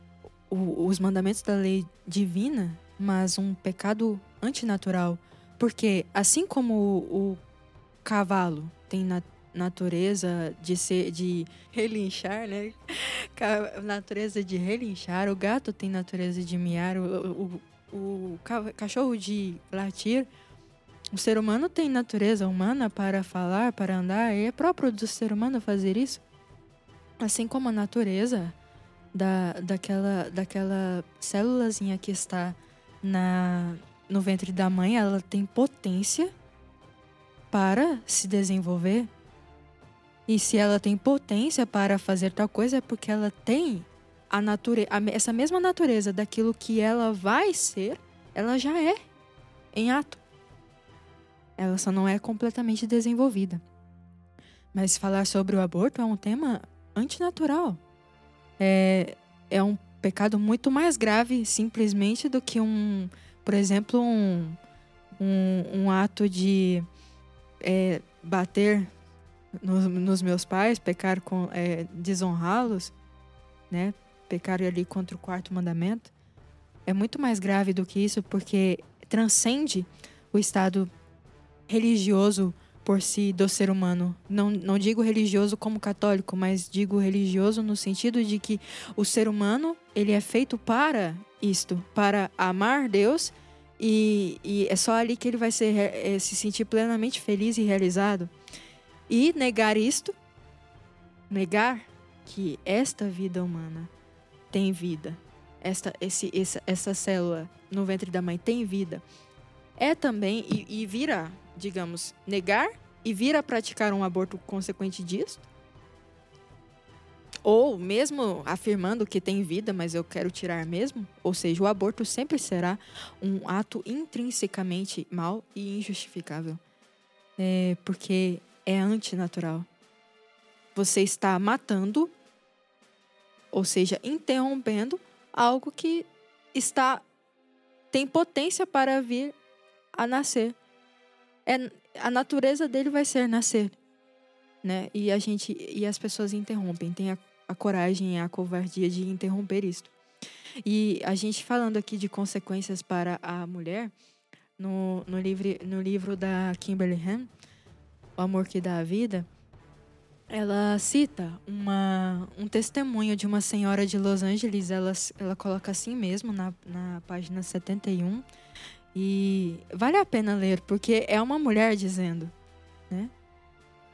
o, os mandamentos da lei divina, mas um pecado antinatural. Porque assim como o, o cavalo tem na, natureza de ser de relinchar, né? natureza de relinchar, o gato tem natureza de miar, o, o, o cachorro de latir, o ser humano tem natureza humana para falar, para andar, e é próprio do ser humano fazer isso. Assim como a natureza da, daquela, daquela célulazinha que está na, no ventre da mãe, ela tem potência para se desenvolver. E se ela tem potência para fazer tal coisa, é porque ela tem a natureza, essa mesma natureza daquilo que ela vai ser, ela já é em ato. Ela só não é completamente desenvolvida. Mas falar sobre o aborto é um tema antinatural. É, é um pecado muito mais grave, simplesmente, do que um, por exemplo, um, um, um ato de é, bater nos, nos meus pais, pecar com é, desonrá-los, né? Pecar ali contra o quarto mandamento. É muito mais grave do que isso, porque transcende o estado religioso por si do ser humano. Não, não digo religioso como católico, mas digo religioso no sentido de que o ser humano ele é feito para isto, para amar Deus e, e é só ali que ele vai ser, é, se sentir plenamente feliz e realizado. E negar isto, negar que esta vida humana tem vida, esta, esse, essa, essa célula no ventre da mãe tem vida, é também, e, e vir a, digamos, negar e vir a praticar um aborto consequente disso, ou mesmo afirmando que tem vida, mas eu quero tirar mesmo, ou seja, o aborto sempre será um ato intrinsecamente mal e injustificável. É porque é antinatural. Você está matando, ou seja, interrompendo algo que está tem potência para vir a nascer. É, a natureza dele vai ser nascer, né? E a gente e as pessoas interrompem, tem a, a coragem e a covardia de interromper isto. E a gente falando aqui de consequências para a mulher, no, no, livro, no livro da Kimberly Ham, O Amor que Dá a Vida, ela cita uma, um testemunho de uma senhora de Los Angeles. Ela, ela coloca assim mesmo na, na página 71. E vale a pena ler, porque é uma mulher dizendo, né?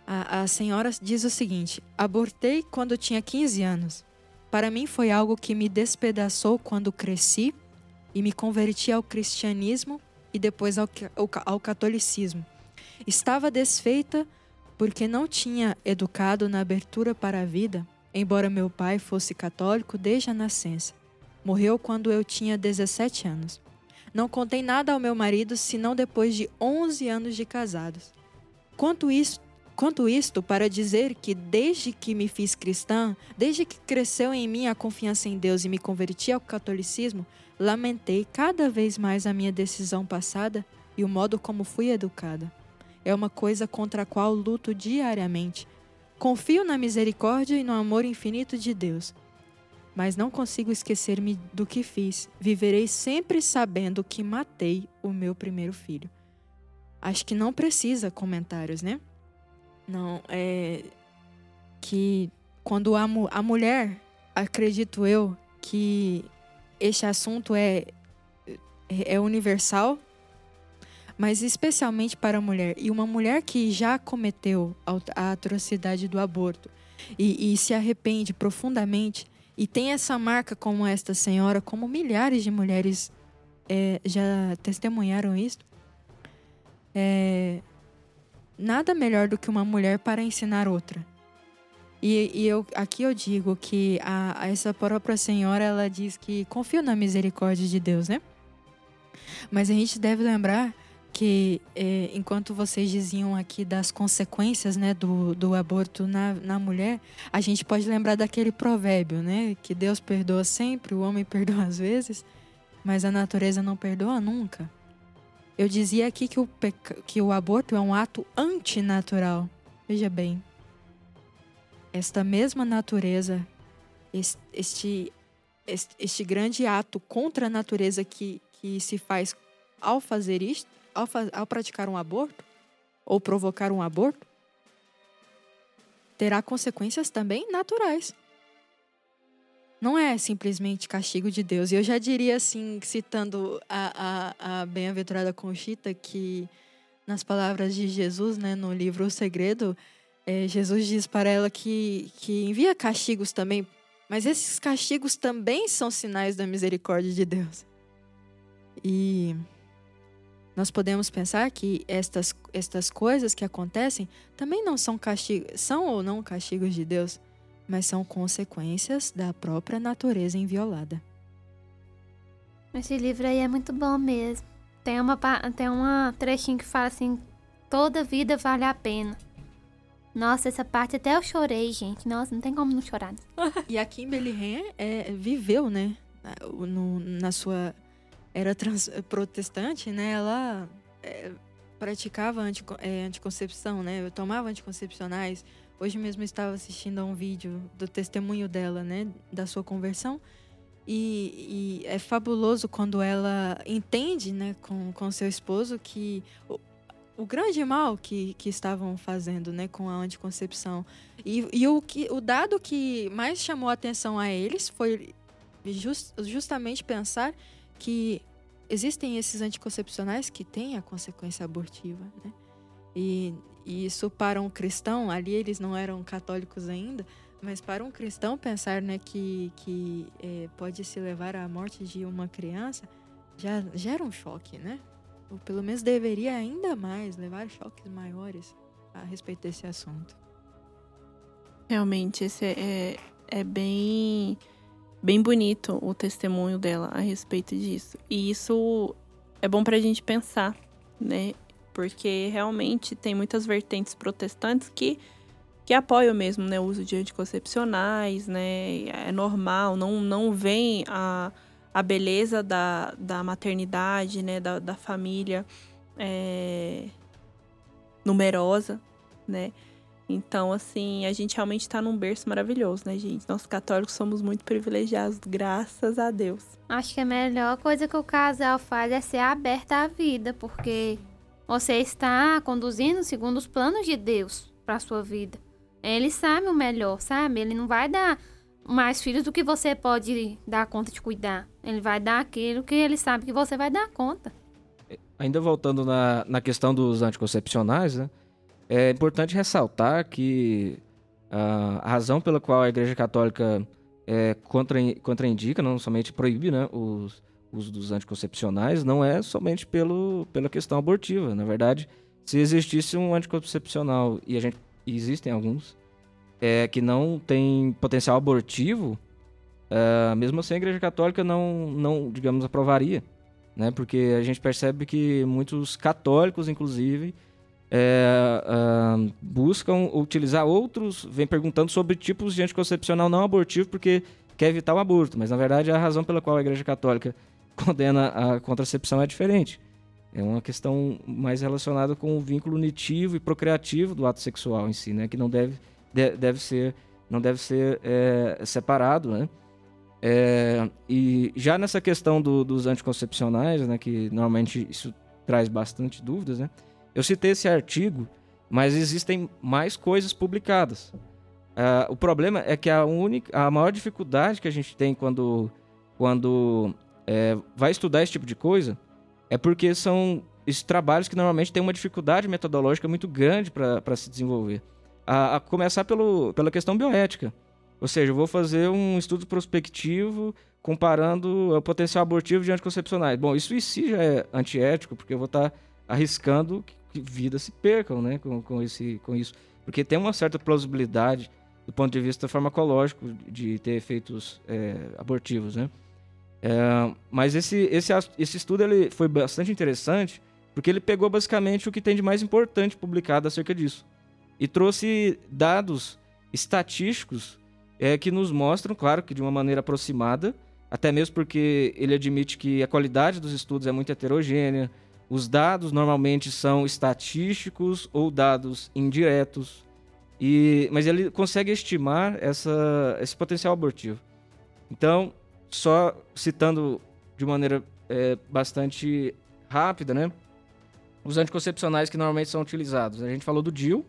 A, a senhora diz o seguinte: abortei quando tinha 15 anos. Para mim foi algo que me despedaçou quando cresci e me converti ao cristianismo e depois ao, ao, ao catolicismo. Estava desfeita porque não tinha educado na abertura para a vida, embora meu pai fosse católico desde a nascença. Morreu quando eu tinha 17 anos. Não contei nada ao meu marido senão depois de 11 anos de casados. Quanto isso, quanto isto para dizer que desde que me fiz cristã, desde que cresceu em mim a confiança em Deus e me converti ao catolicismo, lamentei cada vez mais a minha decisão passada e o modo como fui educada. É uma coisa contra a qual luto diariamente. Confio na misericórdia e no amor infinito de Deus mas não consigo esquecer-me do que fiz. Viverei sempre sabendo que matei o meu primeiro filho. Acho que não precisa comentários, né? Não, é que quando a, a mulher, acredito eu, que este assunto é, é universal, mas especialmente para a mulher. E uma mulher que já cometeu a atrocidade do aborto e, e se arrepende profundamente, e tem essa marca como esta senhora, como milhares de mulheres é, já testemunharam isso. É, nada melhor do que uma mulher para ensinar outra. E, e eu, aqui eu digo que a, a essa própria senhora ela diz que confia na misericórdia de Deus, né? Mas a gente deve lembrar que é, enquanto vocês diziam aqui das consequências né, do, do aborto na, na mulher, a gente pode lembrar daquele provérbio, né? Que Deus perdoa sempre, o homem perdoa às vezes, mas a natureza não perdoa nunca. Eu dizia aqui que o, que o aborto é um ato antinatural. Veja bem, esta mesma natureza, este, este, este grande ato contra a natureza que, que se faz ao fazer isto, ao, ao praticar um aborto ou provocar um aborto, terá consequências também naturais. Não é simplesmente castigo de Deus. E eu já diria assim, citando a, a, a bem-aventurada Conchita, que nas palavras de Jesus, né, no livro O Segredo, é, Jesus diz para ela que, que envia castigos também, mas esses castigos também são sinais da misericórdia de Deus. E nós podemos pensar que estas, estas coisas que acontecem também não são castigos, são ou não castigos de Deus, mas são consequências da própria natureza inviolada. Esse livro aí é muito bom mesmo. Tem uma, tem uma trechinho que fala assim: toda vida vale a pena. Nossa, essa parte até eu chorei, gente. Nossa, não tem como não chorar. e a Kimberly Han é, viveu, né? No, na sua era trans, protestante, né? Ela é, praticava antico, é, anticoncepção, né? Eu tomava anticoncepcionais. Hoje mesmo estava assistindo a um vídeo do testemunho dela, né? Da sua conversão. E, e é fabuloso quando ela entende, né, com, com seu esposo, que o, o grande mal que, que estavam fazendo, né, com a anticoncepção. E, e o, que, o dado que mais chamou a atenção a eles foi just, justamente pensar que existem esses anticoncepcionais que têm a consequência abortiva, né? E, e isso para um cristão, ali eles não eram católicos ainda, mas para um cristão pensar né, que, que é, pode se levar à morte de uma criança já gera um choque, né? Ou pelo menos deveria ainda mais levar choques maiores a respeito desse assunto. Realmente, esse é, é, é bem, bem bonito o testemunho dela a respeito disso. E isso é bom para a gente pensar, né? Porque realmente tem muitas vertentes protestantes que que apoiam mesmo né, o uso de anticoncepcionais, né? É normal, não, não vem a, a beleza da, da maternidade, né? Da, da família é, numerosa, né? Então, assim, a gente realmente está num berço maravilhoso, né, gente? Nós católicos somos muito privilegiados, graças a Deus. Acho que a melhor coisa que o casal faz é ser aberta à vida, porque você está conduzindo segundo os planos de Deus para sua vida. Ele sabe o melhor, sabe? Ele não vai dar mais filhos do que você pode dar conta de cuidar. Ele vai dar aquilo que ele sabe que você vai dar conta. Ainda voltando na, na questão dos anticoncepcionais, né? É importante ressaltar que a razão pela qual a Igreja Católica é, contra, contraindica, não somente proíbe né, os uso dos anticoncepcionais, não é somente pelo, pela questão abortiva. Na verdade, se existisse um anticoncepcional e a gente existem alguns, é, que não tem potencial abortivo, é, mesmo assim a Igreja Católica não, não, digamos, aprovaria. Né? Porque a gente percebe que muitos católicos, inclusive, é, é, buscam utilizar outros, vem perguntando sobre tipos de anticoncepcional não abortivo porque quer evitar o aborto. Mas, na verdade, a razão pela qual a Igreja Católica condena a contracepção é diferente. É uma questão mais relacionada com o vínculo unitivo e procriativo do ato sexual em si, né? Que não deve, de, deve ser, não deve ser é, separado, né? É, e já nessa questão do, dos anticoncepcionais, né? Que normalmente isso traz bastante dúvidas, né? Eu citei esse artigo, mas existem mais coisas publicadas. Uh, o problema é que a única, a maior dificuldade que a gente tem quando, quando é, vai estudar esse tipo de coisa é porque são esses trabalhos que normalmente têm uma dificuldade metodológica muito grande para se desenvolver. A, a, começar pelo, pela questão bioética. Ou seja, eu vou fazer um estudo prospectivo comparando o potencial abortivo de anticoncepcionais. Bom, isso em si já é antiético, porque eu vou estar tá arriscando vidas se percam né, com, com, esse, com isso. Porque tem uma certa plausibilidade do ponto de vista farmacológico de ter efeitos é, abortivos, né? É, mas esse, esse, esse estudo ele foi bastante interessante porque ele pegou basicamente o que tem de mais importante publicado acerca disso e trouxe dados estatísticos é, que nos mostram, claro que de uma maneira aproximada, até mesmo porque ele admite que a qualidade dos estudos é muito heterogênea, os dados normalmente são estatísticos ou dados indiretos, e, mas ele consegue estimar essa, esse potencial abortivo. Então, só citando de maneira é, bastante rápida, né? Os anticoncepcionais que normalmente são utilizados. A gente falou do DIL,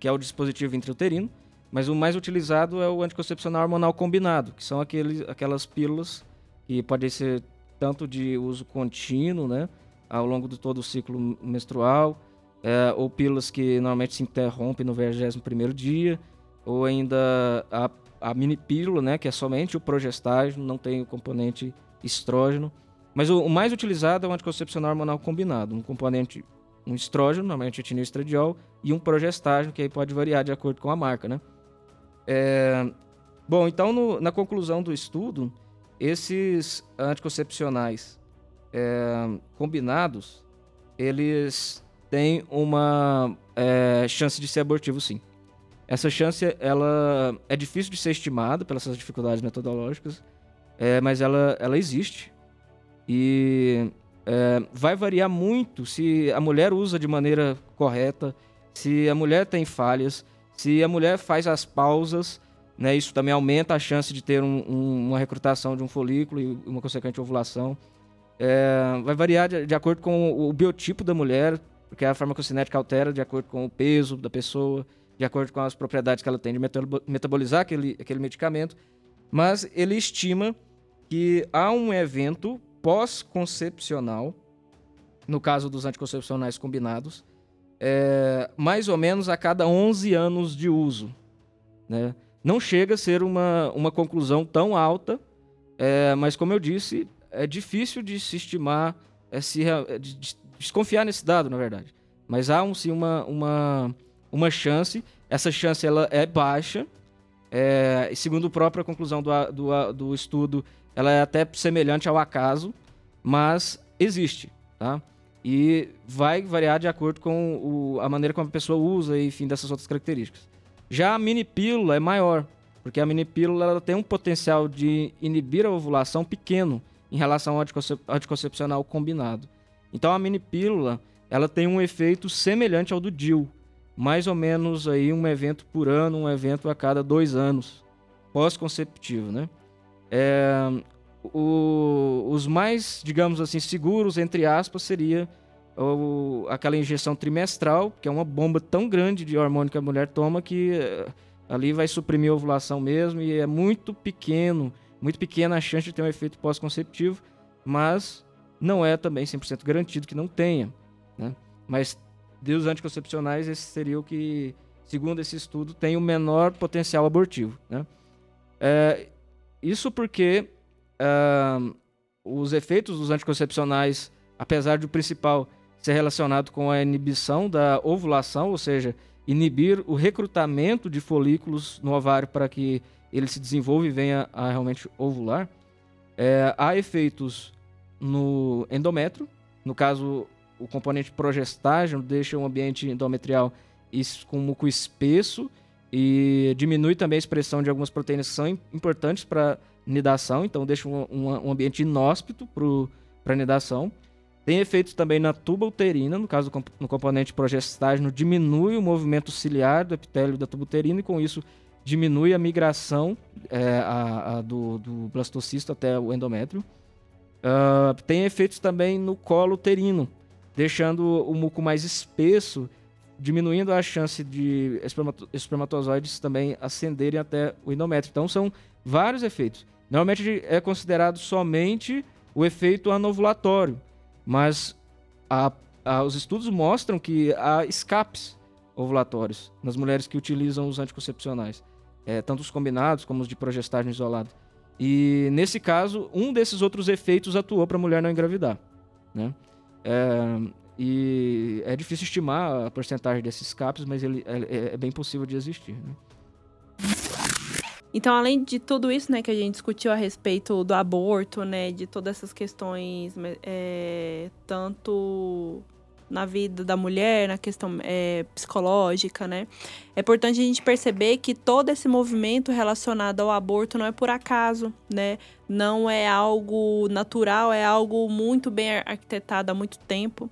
que é o dispositivo intrauterino, mas o mais utilizado é o anticoncepcional hormonal combinado, que são aqueles, aquelas pílulas que podem ser tanto de uso contínuo, né? Ao longo de todo o ciclo menstrual, é, ou pílulas que normalmente se interrompem no 21º dia, ou ainda a a mini pílula, né, que é somente o progestágeno, não tem o componente estrógeno. Mas o, o mais utilizado é o anticoncepcional hormonal combinado, um componente, um estrógeno, normalmente etinil estradiol, e um progestágeno, que aí pode variar de acordo com a marca, né? É, bom, então no, na conclusão do estudo, esses anticoncepcionais é, combinados, eles têm uma é, chance de ser abortivo sim. Essa chance ela é difícil de ser estimada pelas dificuldades metodológicas, é, mas ela, ela existe. E É, vai variar muito se a mulher usa de maneira correta, se a mulher tem falhas, se a mulher faz as pausas, né, isso também aumenta a chance de ter um, um, uma recrutação de um folículo e uma consequente ovulação. É, vai variar de, de, acordo com o biotipo da mulher, porque a farmacocinética altera de acordo com o peso da pessoa, de acordo com as propriedades que ela tem de metabolizar aquele, aquele medicamento. Mas ele estima que há um evento pós-concepcional, no caso dos anticoncepcionais combinados, é, mais ou menos a cada 11 anos de uso. Né? Não chega a ser uma, uma conclusão tão alta, é, mas como eu disse, é difícil de se estimar, é, se, é, de, de desconfiar nesse dado, na verdade. Mas há um, sim uma, uma, uma chance, essa chance ela é baixa, é, segundo a própria conclusão do, do, do estudo, ela é até semelhante ao acaso, mas existe, tá? E vai variar de acordo com o, a maneira como a pessoa usa e, enfim, dessas outras características. Já a mini pílula é maior, porque a mini pílula ela tem um potencial de inibir a ovulação pequeno em relação ao anticoncepcional combinado. Então a mini pílula ela tem um efeito semelhante ao do DIL, mais ou menos aí um evento por ano, um evento a cada dois anos pós-conceptivo, né? É, o, os mais, digamos assim, seguros, entre aspas, seria o, aquela injeção trimestral, que é uma bomba tão grande de hormônio que a mulher toma que uh, ali vai suprimir a ovulação mesmo e é muito pequeno, muito pequena a chance de ter um efeito pós-conceptivo, mas não é também 100% garantido que não tenha, né? Mas dos anticoncepcionais, esse seria o que, segundo esse estudo, tem o menor potencial abortivo, né? É, isso porque uh, os efeitos dos anticoncepcionais, apesar do principal ser relacionado com a inibição da ovulação, ou seja, inibir o recrutamento de folículos no ovário para que ele se desenvolva e venha a realmente ovular, é, há efeitos no endométrio, no caso, o componente progestágeno deixa o ambiente endometrial com muco espesso e diminui também a expressão de algumas proteínas que são importantes para nidação, então deixa um, um, um ambiente inóspito para nidação. Tem efeitos também na tuba uterina, no caso no componente progestágeno, diminui o movimento ciliar do epitélio da tuba uterina e com isso diminui a migração é, a, a do, do, blastocisto até o endométrio. Uh, tem efeitos também no colo uterino, deixando o muco mais espesso, diminuindo a chance de espermatozoides também ascenderem até o endométrio. Então são vários efeitos. Normalmente é considerado somente o efeito anovulatório, mas a, a, os estudos mostram que há escapes ovulatórios nas mulheres que utilizam os anticoncepcionais, é, tanto os combinados como os de progestagem isolada. E nesse caso, um desses outros efeitos atuou para a mulher não engravidar. Né? É, e é difícil estimar a porcentagem desses escapes, mas ele é, é bem possível de existir. Né? Então, além de tudo isso, né, que a gente discutiu a respeito do aborto, né, de todas essas questões, é, tanto na vida da mulher, na questão é, psicológica, né, é importante a gente perceber que todo esse movimento relacionado ao aborto não é por acaso, né, não é algo natural, é algo muito bem arquitetado há muito tempo.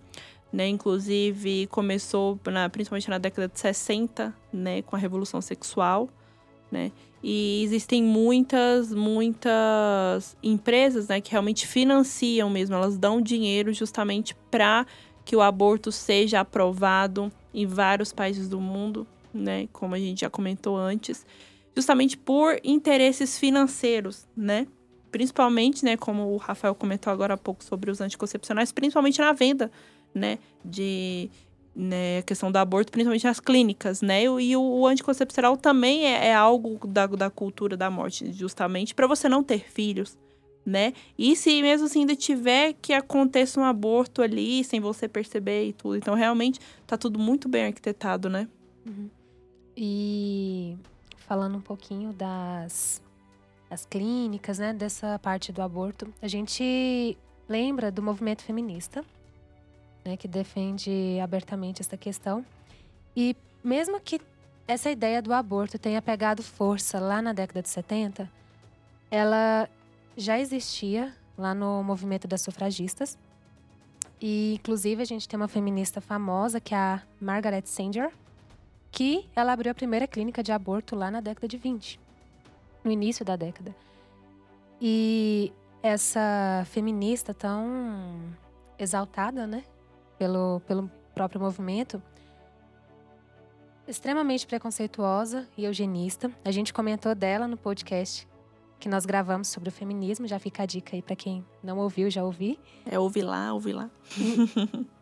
Né, inclusive começou na, principalmente na década de 60, né, com a revolução sexual, né? E existem muitas, muitas empresas né, que realmente financiam mesmo, elas dão dinheiro justamente para que o aborto seja aprovado em vários países do mundo, né? Como a gente já comentou antes, justamente por interesses financeiros, né? Principalmente, né, como o Rafael comentou agora há pouco sobre os anticoncepcionais, principalmente na venda, né, de né, a questão do aborto, principalmente nas clínicas, né? E o, o anticoncepcional também é, é, algo da, da cultura da morte, justamente para você não ter filhos, né? E se mesmo assim ainda tiver que aconteça um aborto ali, sem você perceber e tudo. Então, realmente, tá tudo muito bem arquitetado, né? Uhum. E falando um pouquinho das, das clínicas, né? Dessa parte do aborto, a gente lembra do movimento feminista, né, que defende abertamente essa questão. E mesmo que essa ideia do aborto tenha pegado força lá na década de 70, ela já existia lá no movimento das sufragistas. E, inclusive, a gente tem uma feminista famosa, que é a Margaret Sanger, que ela abriu a primeira clínica de aborto lá na década de 20, no início da década. E essa feminista tão exaltada, né, pelo, pelo próprio movimento, extremamente preconceituosa e eugenista. A gente comentou dela no podcast que nós gravamos sobre o feminismo, já fica a dica aí para quem não ouviu, já ouvi. É, ouvi lá, ouvi lá.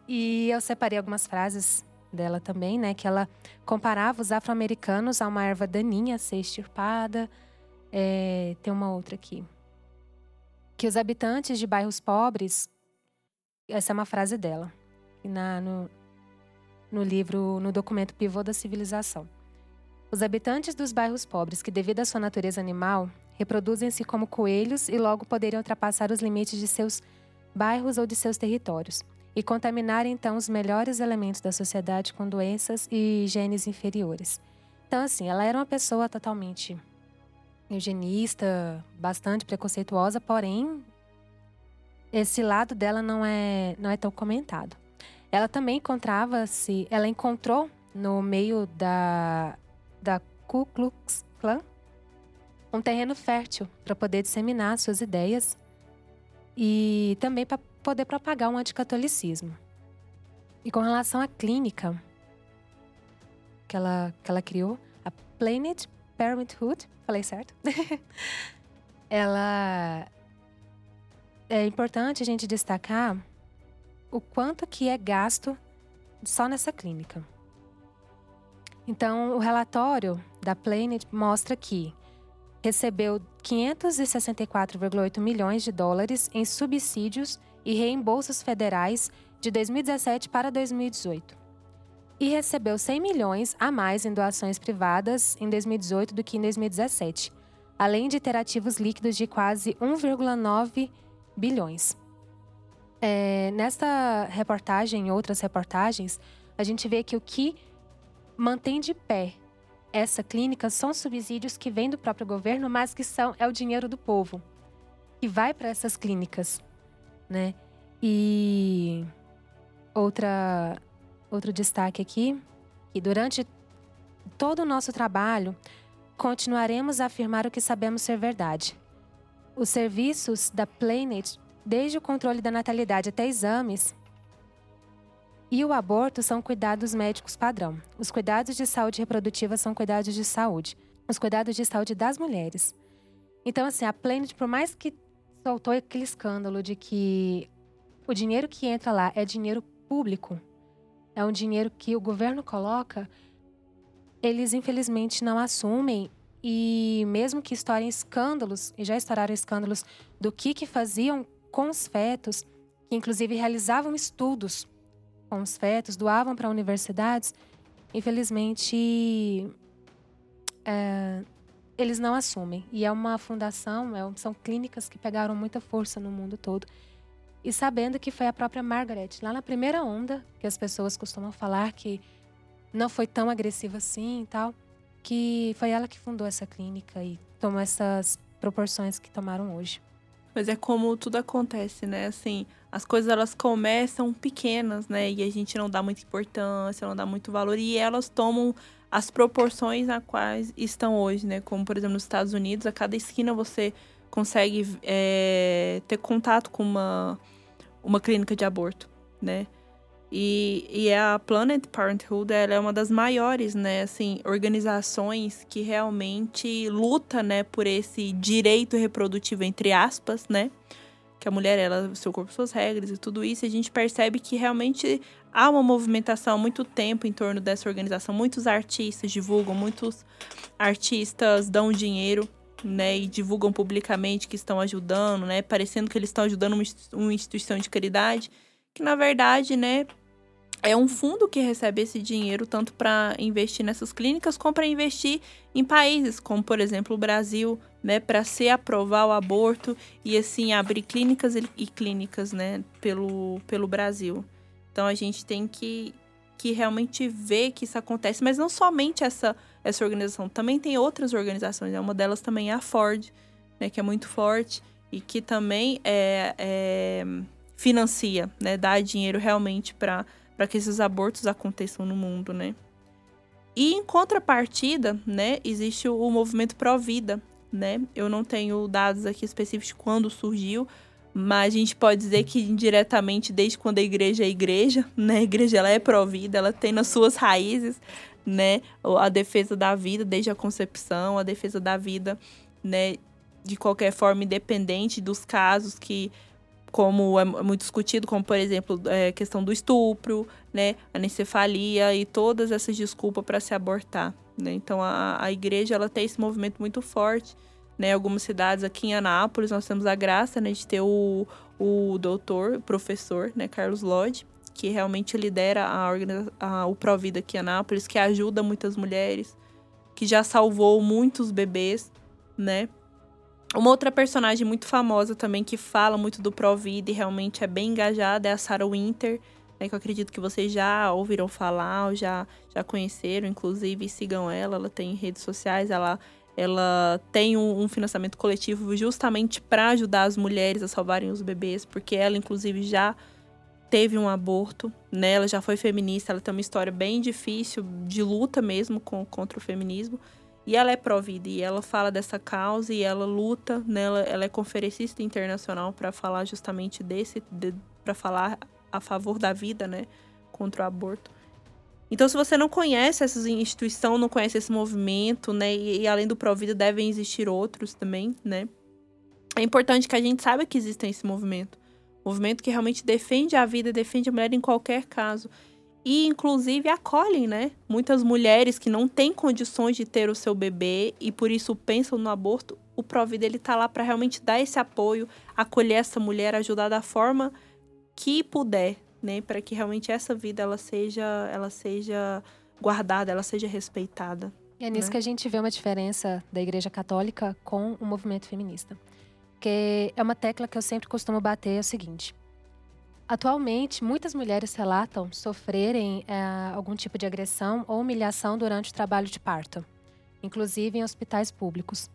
e eu separei algumas frases dela também, né, que ela comparava os afro-americanos a uma erva daninha a ser extirpada. É, tem uma outra aqui. Que os habitantes de bairros pobres, essa é uma frase dela, na, no, no livro, no documento Pivô da Civilização. Os habitantes dos bairros pobres, que devido à sua natureza animal, reproduzem-se como coelhos e logo poderiam ultrapassar os limites de seus bairros ou de seus territórios e contaminar então os melhores elementos da sociedade com doenças e genes inferiores. Então, assim, ela era uma pessoa totalmente eugenista, bastante preconceituosa, porém esse lado dela não é não é tão comentado. Ela também encontrava-se, ela encontrou no meio da, da Ku Klux Klan um terreno fértil para poder disseminar suas ideias e também para poder propagar um anticatolicismo. E com relação à clínica que ela, que ela criou, a Planet Parenthood, falei certo? ela é importante a gente destacar o quanto que é gasto só nessa clínica. Então, o relatório da Planet mostra que recebeu 564,8 milhões de dólares em subsídios e reembolsos federais de 2017 para 2018. E recebeu 100 milhões a mais em doações privadas em 2018 do que em 2017, além de ter ativos líquidos de quase 1,9 bilhões. É, nesta reportagem e outras reportagens, a gente vê que o que mantém de pé essa clínica são subsídios que vêm do próprio governo, mas que são é o dinheiro do povo que vai para essas clínicas, né? E outra outro destaque aqui, que durante todo o nosso trabalho continuaremos a afirmar o que sabemos ser verdade. Os serviços da Planet desde o controle da natalidade até exames. E o aborto são cuidados médicos padrão. Os cuidados de saúde reprodutiva são cuidados de saúde. Os cuidados de saúde das mulheres. Então, assim, a Planet, por mais que soltou aquele escândalo de que o dinheiro que entra lá é dinheiro público, é um dinheiro que o governo coloca, eles infelizmente não assumem e mesmo que estourem escândalos, e já estouraram escândalos do que, que faziam com os fetos, que inclusive realizavam estudos com os fetos, doavam para universidades, infelizmente é, eles não assumem. E é uma fundação, é, são clínicas que pegaram muita força no mundo todo. E sabendo que foi a própria Margaret, lá na primeira onda, que as pessoas costumam falar que não foi tão agressiva assim e tal, que foi ela que fundou essa clínica e tomou essas proporções que tomaram hoje. Mas é como tudo acontece, né? Assim, as coisas elas começam pequenas, né? E a gente não dá muita importância, não dá muito valor. E elas tomam as proporções na quais estão hoje, né? Como, por exemplo, nos Estados Unidos, a cada esquina você consegue é, ter contato com uma, uma clínica de aborto, né? E, e a Planet Parenthood ela é uma das maiores, né, assim, organizações que realmente luta, né, por esse direito reprodutivo entre aspas, né? Que a mulher, ela, seu corpo, suas regras e tudo isso. E a gente percebe que realmente há uma movimentação há muito tempo em torno dessa organização. Muitos artistas divulgam, muitos artistas dão dinheiro, né, e divulgam publicamente que estão ajudando, né, parecendo que eles estão ajudando uma instituição de caridade que na verdade, né, é um fundo que recebe esse dinheiro tanto para investir nessas clínicas como para investir em países como, por exemplo, o Brasil, né, para se aprovar o aborto e assim abrir clínicas e clínicas, né, pelo, pelo Brasil. Então a gente tem que que realmente ver que isso acontece, mas não somente essa essa organização, também tem outras organizações, né? uma delas também é a Ford, né, que é muito forte e que também é, é financia, né, dá dinheiro realmente para que esses abortos aconteçam no mundo, né? E em contrapartida, né, existe o movimento pró-vida, né? Eu não tenho dados aqui específicos de quando surgiu, mas a gente pode dizer que indiretamente desde quando a igreja é igreja, né? A igreja ela é pró-vida, ela tem nas suas raízes, né, a defesa da vida desde a concepção, a defesa da vida, né, de qualquer forma independente dos casos que como é muito discutido, como por exemplo a é, questão do estupro, né, anencefalia e todas essas desculpas para se abortar. Né? Então a, a igreja ela tem esse movimento muito forte. Né, algumas cidades aqui em Anápolis nós temos a graça né, de ter o, o doutor, professor, né, Carlos Lodge, que realmente lidera a, a, o Provida aqui em Anápolis, que ajuda muitas mulheres, que já salvou muitos bebês, né? Uma outra personagem muito famosa também que fala muito do Provida e realmente é bem engajada é a Sarah Winter, né, que eu acredito que vocês já ouviram falar, ou já, já conheceram, inclusive sigam ela, ela tem redes sociais, ela, ela tem um, um financiamento coletivo justamente para ajudar as mulheres a salvarem os bebês, porque ela, inclusive, já teve um aborto, né? Ela já foi feminista, ela tem uma história bem difícil de luta mesmo com, contra o feminismo. E ela é pró-vida e ela fala dessa causa e ela luta, né? ela, ela é conferencista internacional para falar justamente desse, de, para falar a favor da vida, né? Contra o aborto. Então, se você não conhece essa instituição, não conhece esse movimento, né? E, e além do Provida, devem existir outros também, né? É importante que a gente saiba que existe esse movimento. Movimento que realmente defende a vida, defende a mulher em qualquer caso e inclusive acolhem, né? Muitas mulheres que não têm condições de ter o seu bebê e por isso pensam no aborto. O Provida ele tá lá para realmente dar esse apoio, acolher essa mulher, ajudar da forma que puder, né, para que realmente essa vida ela seja, ela seja guardada, ela seja respeitada. E é nisso né? que a gente vê uma diferença da Igreja Católica com o movimento feminista. Que é uma tecla que eu sempre costumo bater é o seguinte: Atualmente, muitas mulheres relatam sofrerem é, algum tipo de agressão ou humilhação durante o trabalho de parto, inclusive em hospitais públicos.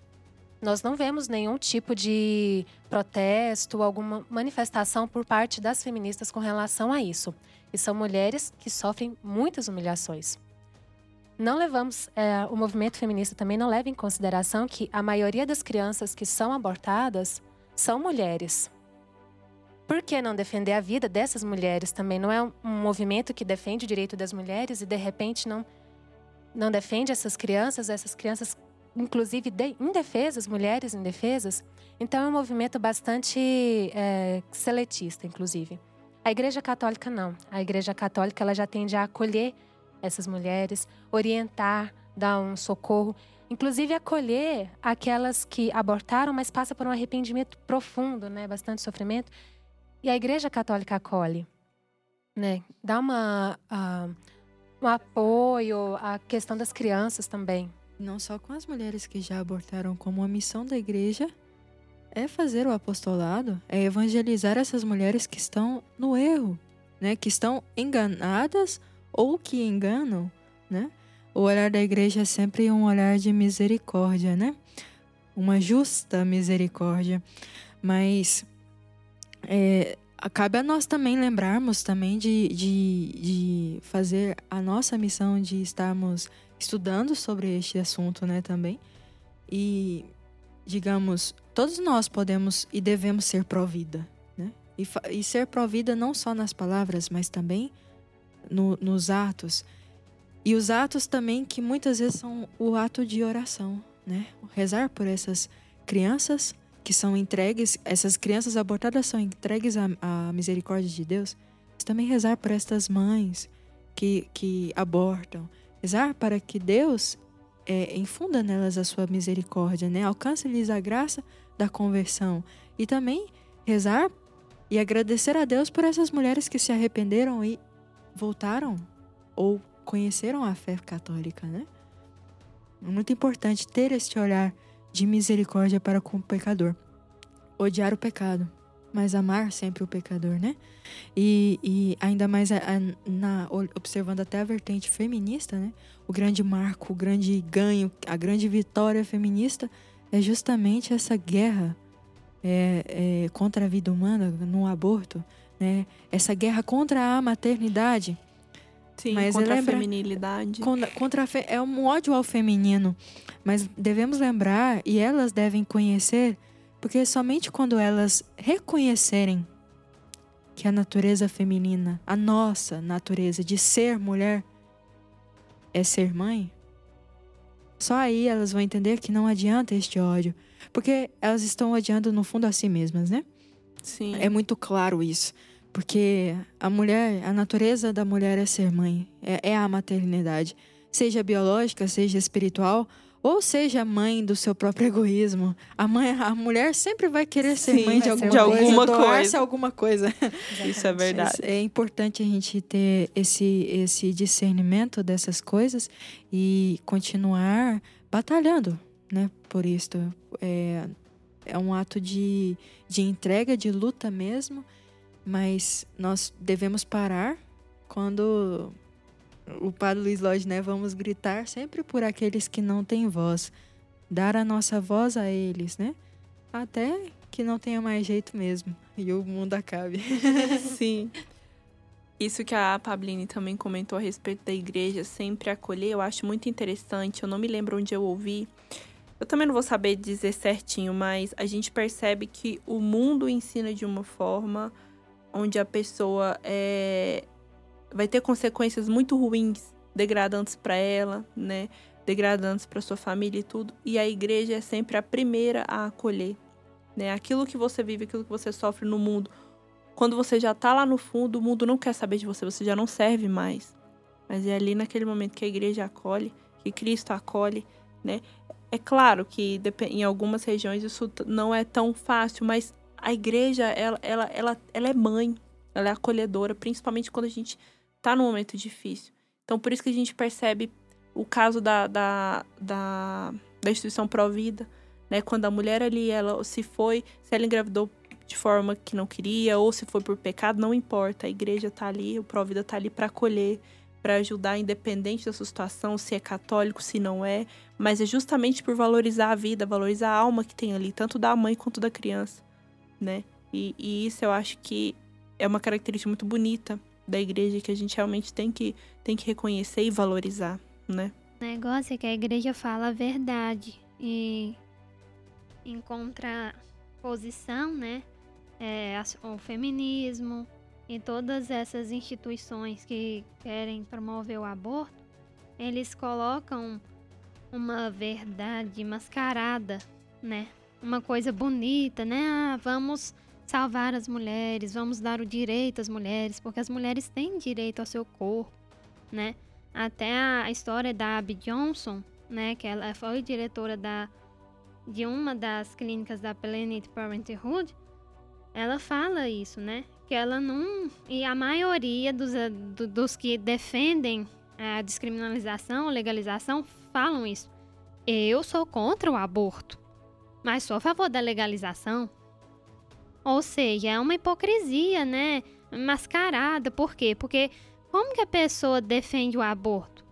Nós não vemos nenhum tipo de protesto alguma manifestação por parte das feministas com relação a isso. E são mulheres que sofrem muitas humilhações. Não levamos, é, o movimento feminista também não leva em consideração que a maioria das crianças que são abortadas são mulheres. Por que não defender a vida dessas mulheres também? Não é um movimento que defende o direito das mulheres e de repente não não defende essas crianças, essas crianças inclusive de, indefesas, mulheres indefesas. Então é um movimento bastante é, seletista, inclusive. A Igreja Católica não. A Igreja Católica ela já tende a acolher essas mulheres, orientar, dar um socorro, inclusive acolher aquelas que abortaram, mas passam por um arrependimento profundo, né, bastante sofrimento e a Igreja Católica acolhe, né? Dá uma, uh, um apoio à questão das crianças também. Não só com as mulheres que já abortaram, como a missão da igreja é fazer o apostolado, é evangelizar essas mulheres que estão no erro, né? Que estão enganadas ou que enganam, né? O olhar da igreja é sempre um olhar de misericórdia, né? Uma justa misericórdia. Mas é, cabe a nós também lembrarmos também de, de, de fazer a nossa missão de estarmos estudando sobre este assunto, né, também. E, digamos, todos nós podemos e devemos ser pró-vida, né? E, e ser pró-vida não só nas palavras, mas também no, nos atos. E os atos também que muitas vezes são o ato de oração, né? Rezar por essas crianças, que são entregues, essas crianças abortadas são entregues à, à misericórdia de Deus, também rezar por estas mães que, que abortam, rezar para que Deus é, infunda nelas a sua misericórdia, né? alcance-lhes a graça da conversão e também rezar e agradecer a Deus por essas mulheres que se arrependeram e voltaram ou conheceram a fé católica, né? É muito importante ter este olhar de misericórdia para com o pecador. Odiar o pecado, mas amar sempre o pecador, né? E, e ainda mais a, a, na, observando até a vertente feminista, né? O grande marco, o grande ganho, a grande vitória feminista é justamente essa guerra é, é, contra a vida humana no aborto, né? Essa guerra contra a maternidade. Sim, Mas contra a lembra- feminilidade. Contra, contra a fe- é um ódio ao feminino. Mas devemos lembrar, e elas devem conhecer, porque somente quando elas reconhecerem que a natureza feminina, a nossa natureza de ser mulher, é ser mãe, só aí elas vão entender que não adianta este ódio. Porque elas estão odiando no fundo a si mesmas, né? Sim. É muito claro isso. Porque a mulher, a natureza da mulher é ser mãe, é, é a maternidade. Seja biológica, seja espiritual, ou seja mãe do seu próprio egoísmo. A, mãe, a mulher sempre vai querer ser Sim, mãe de vai alguma ser coisa, alguma coisa. alguma coisa. Isso é verdade. É importante a gente ter esse, esse discernimento dessas coisas e continuar batalhando, né? Por isto. É, é um ato de, de entrega, de luta mesmo, mas nós devemos parar quando o padre Luiz Lodge, né? Vamos gritar sempre por aqueles que não têm voz, dar a nossa voz a eles, né? Até que não tenha mais jeito mesmo e o mundo acabe. Sim. Isso que a Pabline também comentou a respeito da igreja sempre acolher, eu acho muito interessante. Eu não me lembro onde eu ouvi. Eu também não vou saber dizer certinho, mas a gente percebe que o mundo ensina de uma forma onde a pessoa é, vai ter consequências muito ruins, degradantes para ela, né? Degradantes para sua família e tudo. E a igreja é sempre a primeira a acolher, né? Aquilo que você vive, aquilo que você sofre no mundo, quando você já tá lá no fundo, o mundo não quer saber de você, você já não serve mais. Mas é ali naquele momento que a igreja acolhe, que Cristo acolhe, né? É claro que em algumas regiões isso não é tão fácil, mas a igreja, ela, ela, ela, ela é mãe, ela é acolhedora, principalmente quando a gente tá num momento difícil. Então, por isso que a gente percebe o caso da, da, da, da instituição Provida, né? Quando a mulher ali, ela se foi, se ela engravidou de forma que não queria ou se foi por pecado, não importa. A igreja tá ali, o Provida tá ali para acolher, para ajudar, independente da sua situação, se é católico, se não é. Mas é justamente por valorizar a vida, valorizar a alma que tem ali, tanto da mãe quanto da criança, né? E, e isso eu acho que é uma característica muito bonita da igreja que a gente realmente tem que, tem que reconhecer e valorizar, né? O negócio é que a igreja fala a verdade e em contraposição, né, é, o feminismo e todas essas instituições que querem promover o aborto, eles colocam uma verdade mascarada, né, uma coisa bonita, né, ah, vamos salvar as mulheres, vamos dar o direito às mulheres, porque as mulheres têm direito ao seu corpo, né, até a história da Abby Johnson, né, que ela foi diretora da, de uma das clínicas da Planned Parenthood, ela fala isso, né, que ela não... E a maioria dos, eh, do- dos que defendem a descriminalização, legalização, falam isso. Eu sou contra o aborto, mas sou a favor da legalização. Ou seja, é uma hipocrisia, né, mascarada. Por quê? Porque como que a pessoa defende o aborto?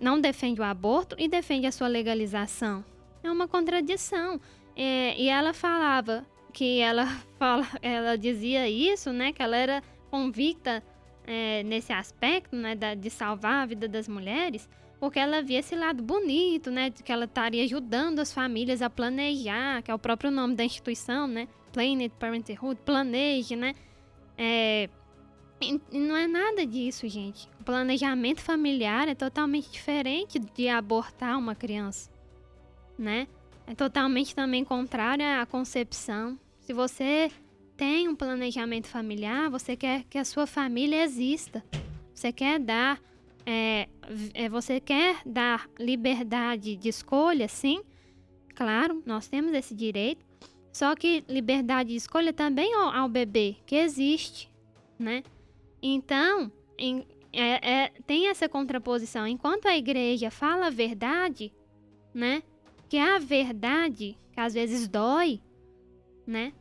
Não defende o aborto e defende a sua legalização. É uma contradição. É, e ela falava que ela, fala, ela dizia isso, né? Que ela era convicta é, nesse aspecto, né? da- de salvar a vida das mulheres, porque ela via esse lado bonito, né? De que ela estaria ajudando as famílias a planejar, que é o próprio nome da instituição, né? Planned Parenthood, planeje, né? É, e não é nada disso, gente. O planejamento familiar é totalmente diferente de abortar uma criança, né? É totalmente também contrário à concepção. Se você tem um planejamento familiar, você quer que a sua família exista. Você quer dar, é, é, você quer dar liberdade de escolha, sim. Claro, nós temos esse direito. Só que liberdade de escolha também ao, ao bebê, que existe, né? Então, em- é- é- tem essa contraposição. Enquanto a igreja fala a verdade, né? Que a verdade, que às vezes dói, né?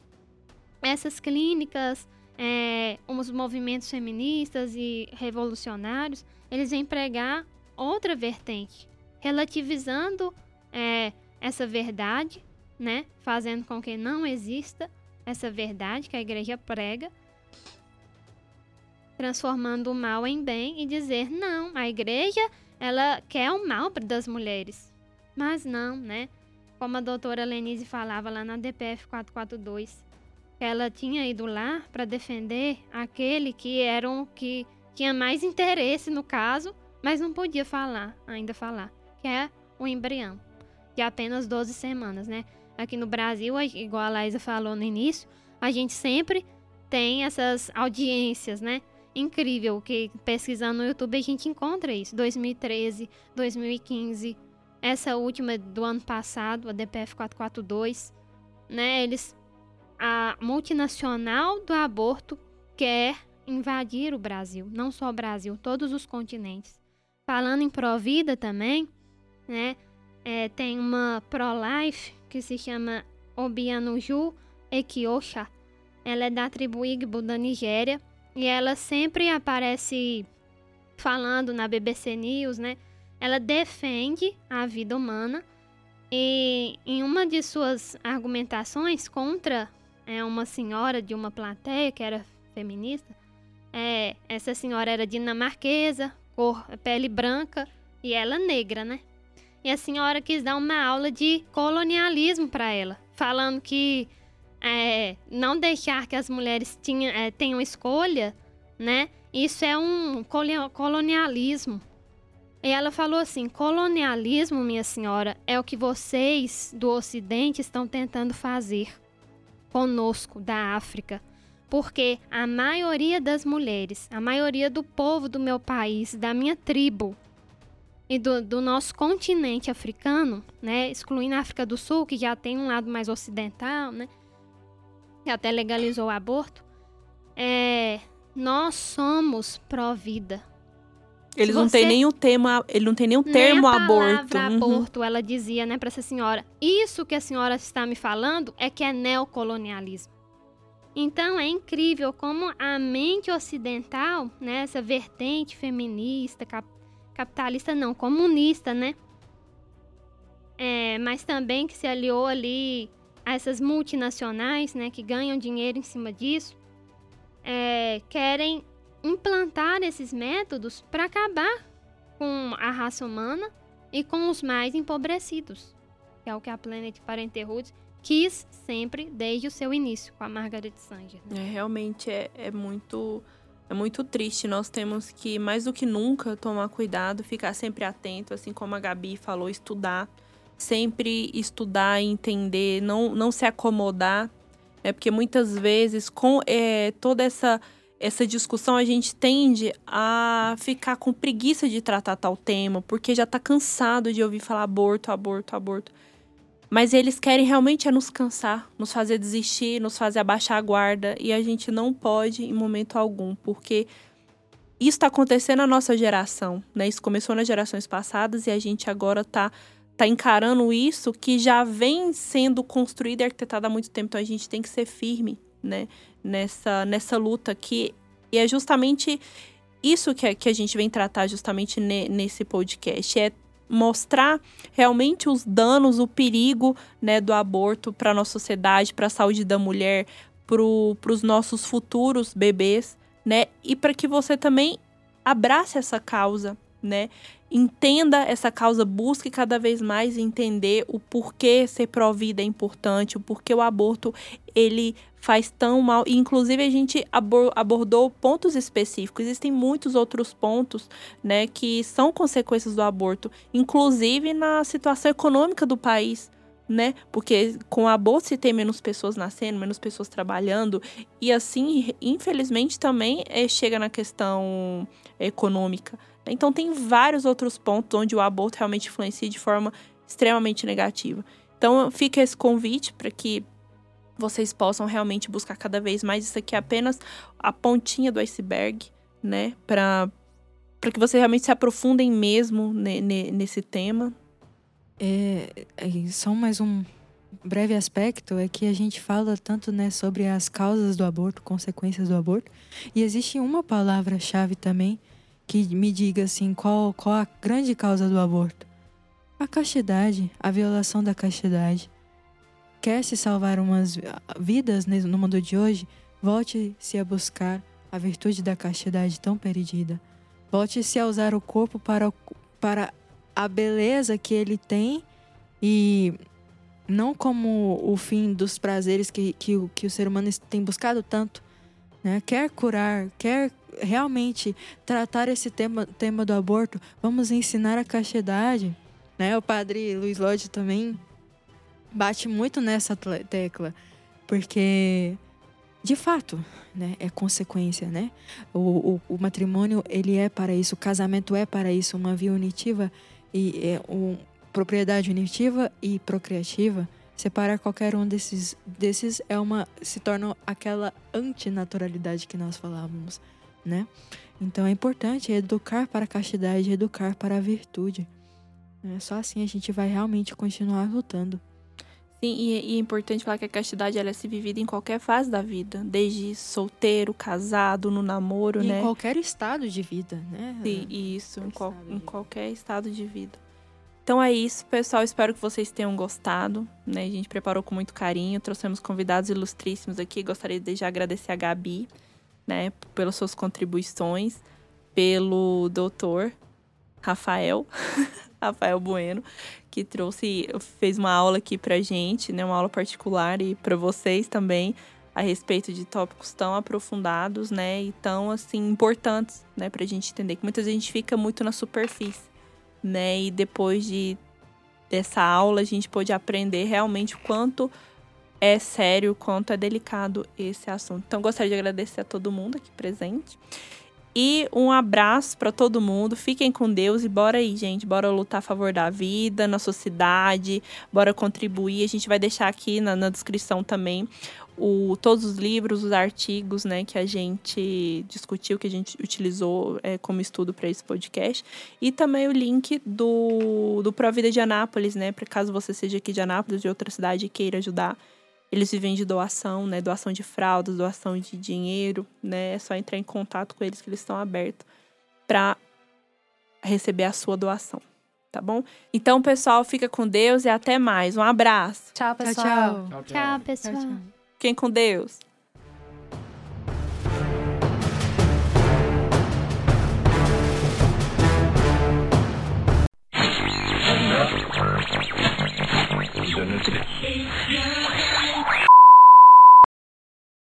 Essas clínicas, é, os movimentos feministas e revolucionários, eles vêm pregar outra vertente, relativizando é, essa verdade, né? Fazendo com que não exista essa verdade que a igreja prega, transformando o mal em bem e dizer não, a igreja ela quer o mal das mulheres, mas não, né? Como a doutora Lenise falava lá na DPF 442, ela tinha ido lá para defender aquele que era um que tinha mais interesse no caso, mas não podia falar, ainda falar, que é o embrião, de apenas 12 semanas, né? Aqui no Brasil, igual a Laísa falou no início, a gente sempre tem essas audiências, né? Incrível que pesquisando no YouTube a gente encontra isso. 2013, 2015, essa última do ano passado, a DPF 442, né? Eles a multinacional do aborto quer invadir o Brasil, não só o Brasil, todos os continentes. Falando em Provida também, né? É, tem uma pro-life que se chama Obianuju Ekiosha. Ela é da tribo Igbo da Nigéria e ela sempre aparece falando na BBC News, né? Ela defende a vida humana e em uma de suas argumentações contra é, uma senhora de uma plateia que era feminista, é, essa senhora era dinamarquesa, cor, pele branca e ela negra, né? E a senhora quis dar uma aula de colonialismo para ela, falando que é, não deixar que as mulheres tinha, é, tenham escolha, né? Isso é um colonialismo. E ela falou assim: colonialismo, minha senhora, é o que vocês do Ocidente estão tentando fazer conosco da África. Porque a maioria das mulheres, a maioria do povo do meu país, da minha tribo, e do, do, nosso continente africano, né, excluindo a África do Sul, que já tem um lado mais ocidental, né, que até legalizou o aborto, é, nós somos pró-vida. Eles não têm o tema, ele não tem o termo nem a aborto. Uhum. aborto, ela dizia, né, para essa senhora. Isso que a senhora está me falando é que é neocolonialismo. Então é incrível como a mente ocidental, né, essa vertente feminista, cap capitalista não, comunista, né? É, mas também que se aliou ali a essas multinacionais, né, que ganham dinheiro em cima disso, é, querem implantar esses métodos para acabar com a raça humana e com os mais empobrecidos, que é o que a Planet Parenthood quis sempre desde o seu início com a Margaret Sanger. Né? É, realmente é, é muito é muito triste. Nós temos que, mais do que nunca, tomar cuidado, ficar sempre atento, assim como a Gabi falou, estudar. Sempre estudar e entender, não, não se acomodar. É porque muitas vezes, com é, toda essa, essa discussão, a gente tende a ficar com preguiça de tratar tal tema, porque já está cansado de ouvir falar aborto, aborto, aborto. Mas eles querem realmente é nos cansar, nos fazer desistir, nos fazer abaixar a guarda. E a gente não pode em momento algum, porque isso está acontecendo na nossa geração, né? Isso começou nas gerações passadas e a gente agora está tá encarando isso que já vem sendo construído e arquitetado há muito tempo. Então a gente tem que ser firme, né? Nessa, nessa luta que e é justamente isso que, que a gente vem tratar justamente ne, nesse podcast. É mostrar realmente os danos, o perigo né, do aborto para a nossa sociedade, para a saúde da mulher, para os nossos futuros bebês, né? E para que você também abrace essa causa, né? Entenda essa causa, busque cada vez mais entender o porquê ser pró-vida é importante, o porquê o aborto ele faz tão mal. E, inclusive, a gente abordou pontos específicos. Existem muitos outros pontos, né, que são consequências do aborto, inclusive na situação econômica do país. Né? Porque com aborto se tem menos pessoas nascendo, menos pessoas trabalhando, e assim, infelizmente, também é, chega na questão econômica. Então, tem vários outros pontos onde o aborto realmente influencia de forma extremamente negativa. Então, fica esse convite para que vocês possam realmente buscar cada vez mais. Isso aqui é apenas a pontinha do iceberg, né? Para que vocês realmente se aprofundem mesmo nesse tema. É, é, só mais um breve aspecto é que a gente fala tanto né, sobre as causas do aborto, consequências do aborto, e existe uma palavra-chave também que me diga assim qual, qual a grande causa do aborto. A castidade, a violação da castidade. quer se salvar umas vidas ne- no mundo de hoje, volte-se a buscar a virtude da castidade tão perdida. Volte-se a usar o corpo para, para a beleza que ele tem e não como o fim dos prazeres que, que, o- que o ser humano tem buscado tanto. Né? Quer curar, quer realmente tratar esse tema, tema do aborto, vamos ensinar a castidade. Né? O padre Luiz Lodge também bate muito nessa tecla, porque de fato, né, é consequência, né? O, o, o matrimônio ele é para isso, o casamento é para isso, uma via unitiva e é um, propriedade unitiva e procriativa. Separar qualquer um desses, desses é uma se torna aquela antinaturalidade que nós falávamos, né? Então é importante educar para a castidade, educar para a virtude. né? Só assim a gente vai realmente continuar lutando. Sim, e, e é importante falar que a castidade ela é se vivida em qualquer fase da vida, desde solteiro, casado, no namoro, E né? Em qualquer estado de vida, né? Sim, isso, em, qual- em qualquer estado de vida. Então é isso, pessoal. Espero que vocês tenham gostado. Né? A gente preparou com muito carinho, trouxemos convidados ilustríssimos aqui. Gostaria de já agradecer a Gabi, né, pelas suas contribuições, pelo doutor Rafael, Rafael Bueno, que trouxe, fez uma aula aqui pra gente, né, uma aula particular e para vocês também a respeito de tópicos tão aprofundados, né, e tão assim importantes, né, pra gente entender que muitas vezes a gente fica muito na superfície, né, e depois de dessa aula a gente pôde aprender realmente o quanto é sério, o quanto é delicado esse assunto. Então gostaria de agradecer a todo mundo aqui presente. E um abraço para todo mundo. Fiquem com Deus e bora aí, gente. Bora lutar a favor da vida na sociedade. Bora contribuir. A gente vai deixar aqui na, na descrição também o, todos os livros, os artigos, né, que a gente discutiu, que a gente utilizou é, como estudo para esse podcast. E também o link do, do Pro Vida de Anápolis, né? Para caso você seja aqui de Anápolis, de outra cidade e queira ajudar. Eles vivem de doação, né? Doação de fraldas, doação de dinheiro, né? É só entrar em contato com eles que eles estão abertos para receber a sua doação, tá bom? Então, pessoal, fica com Deus e até mais. Um abraço. Tchau, pessoal. Tchau, tchau. tchau pessoal. Tchau, tchau. Fiquem com Deus.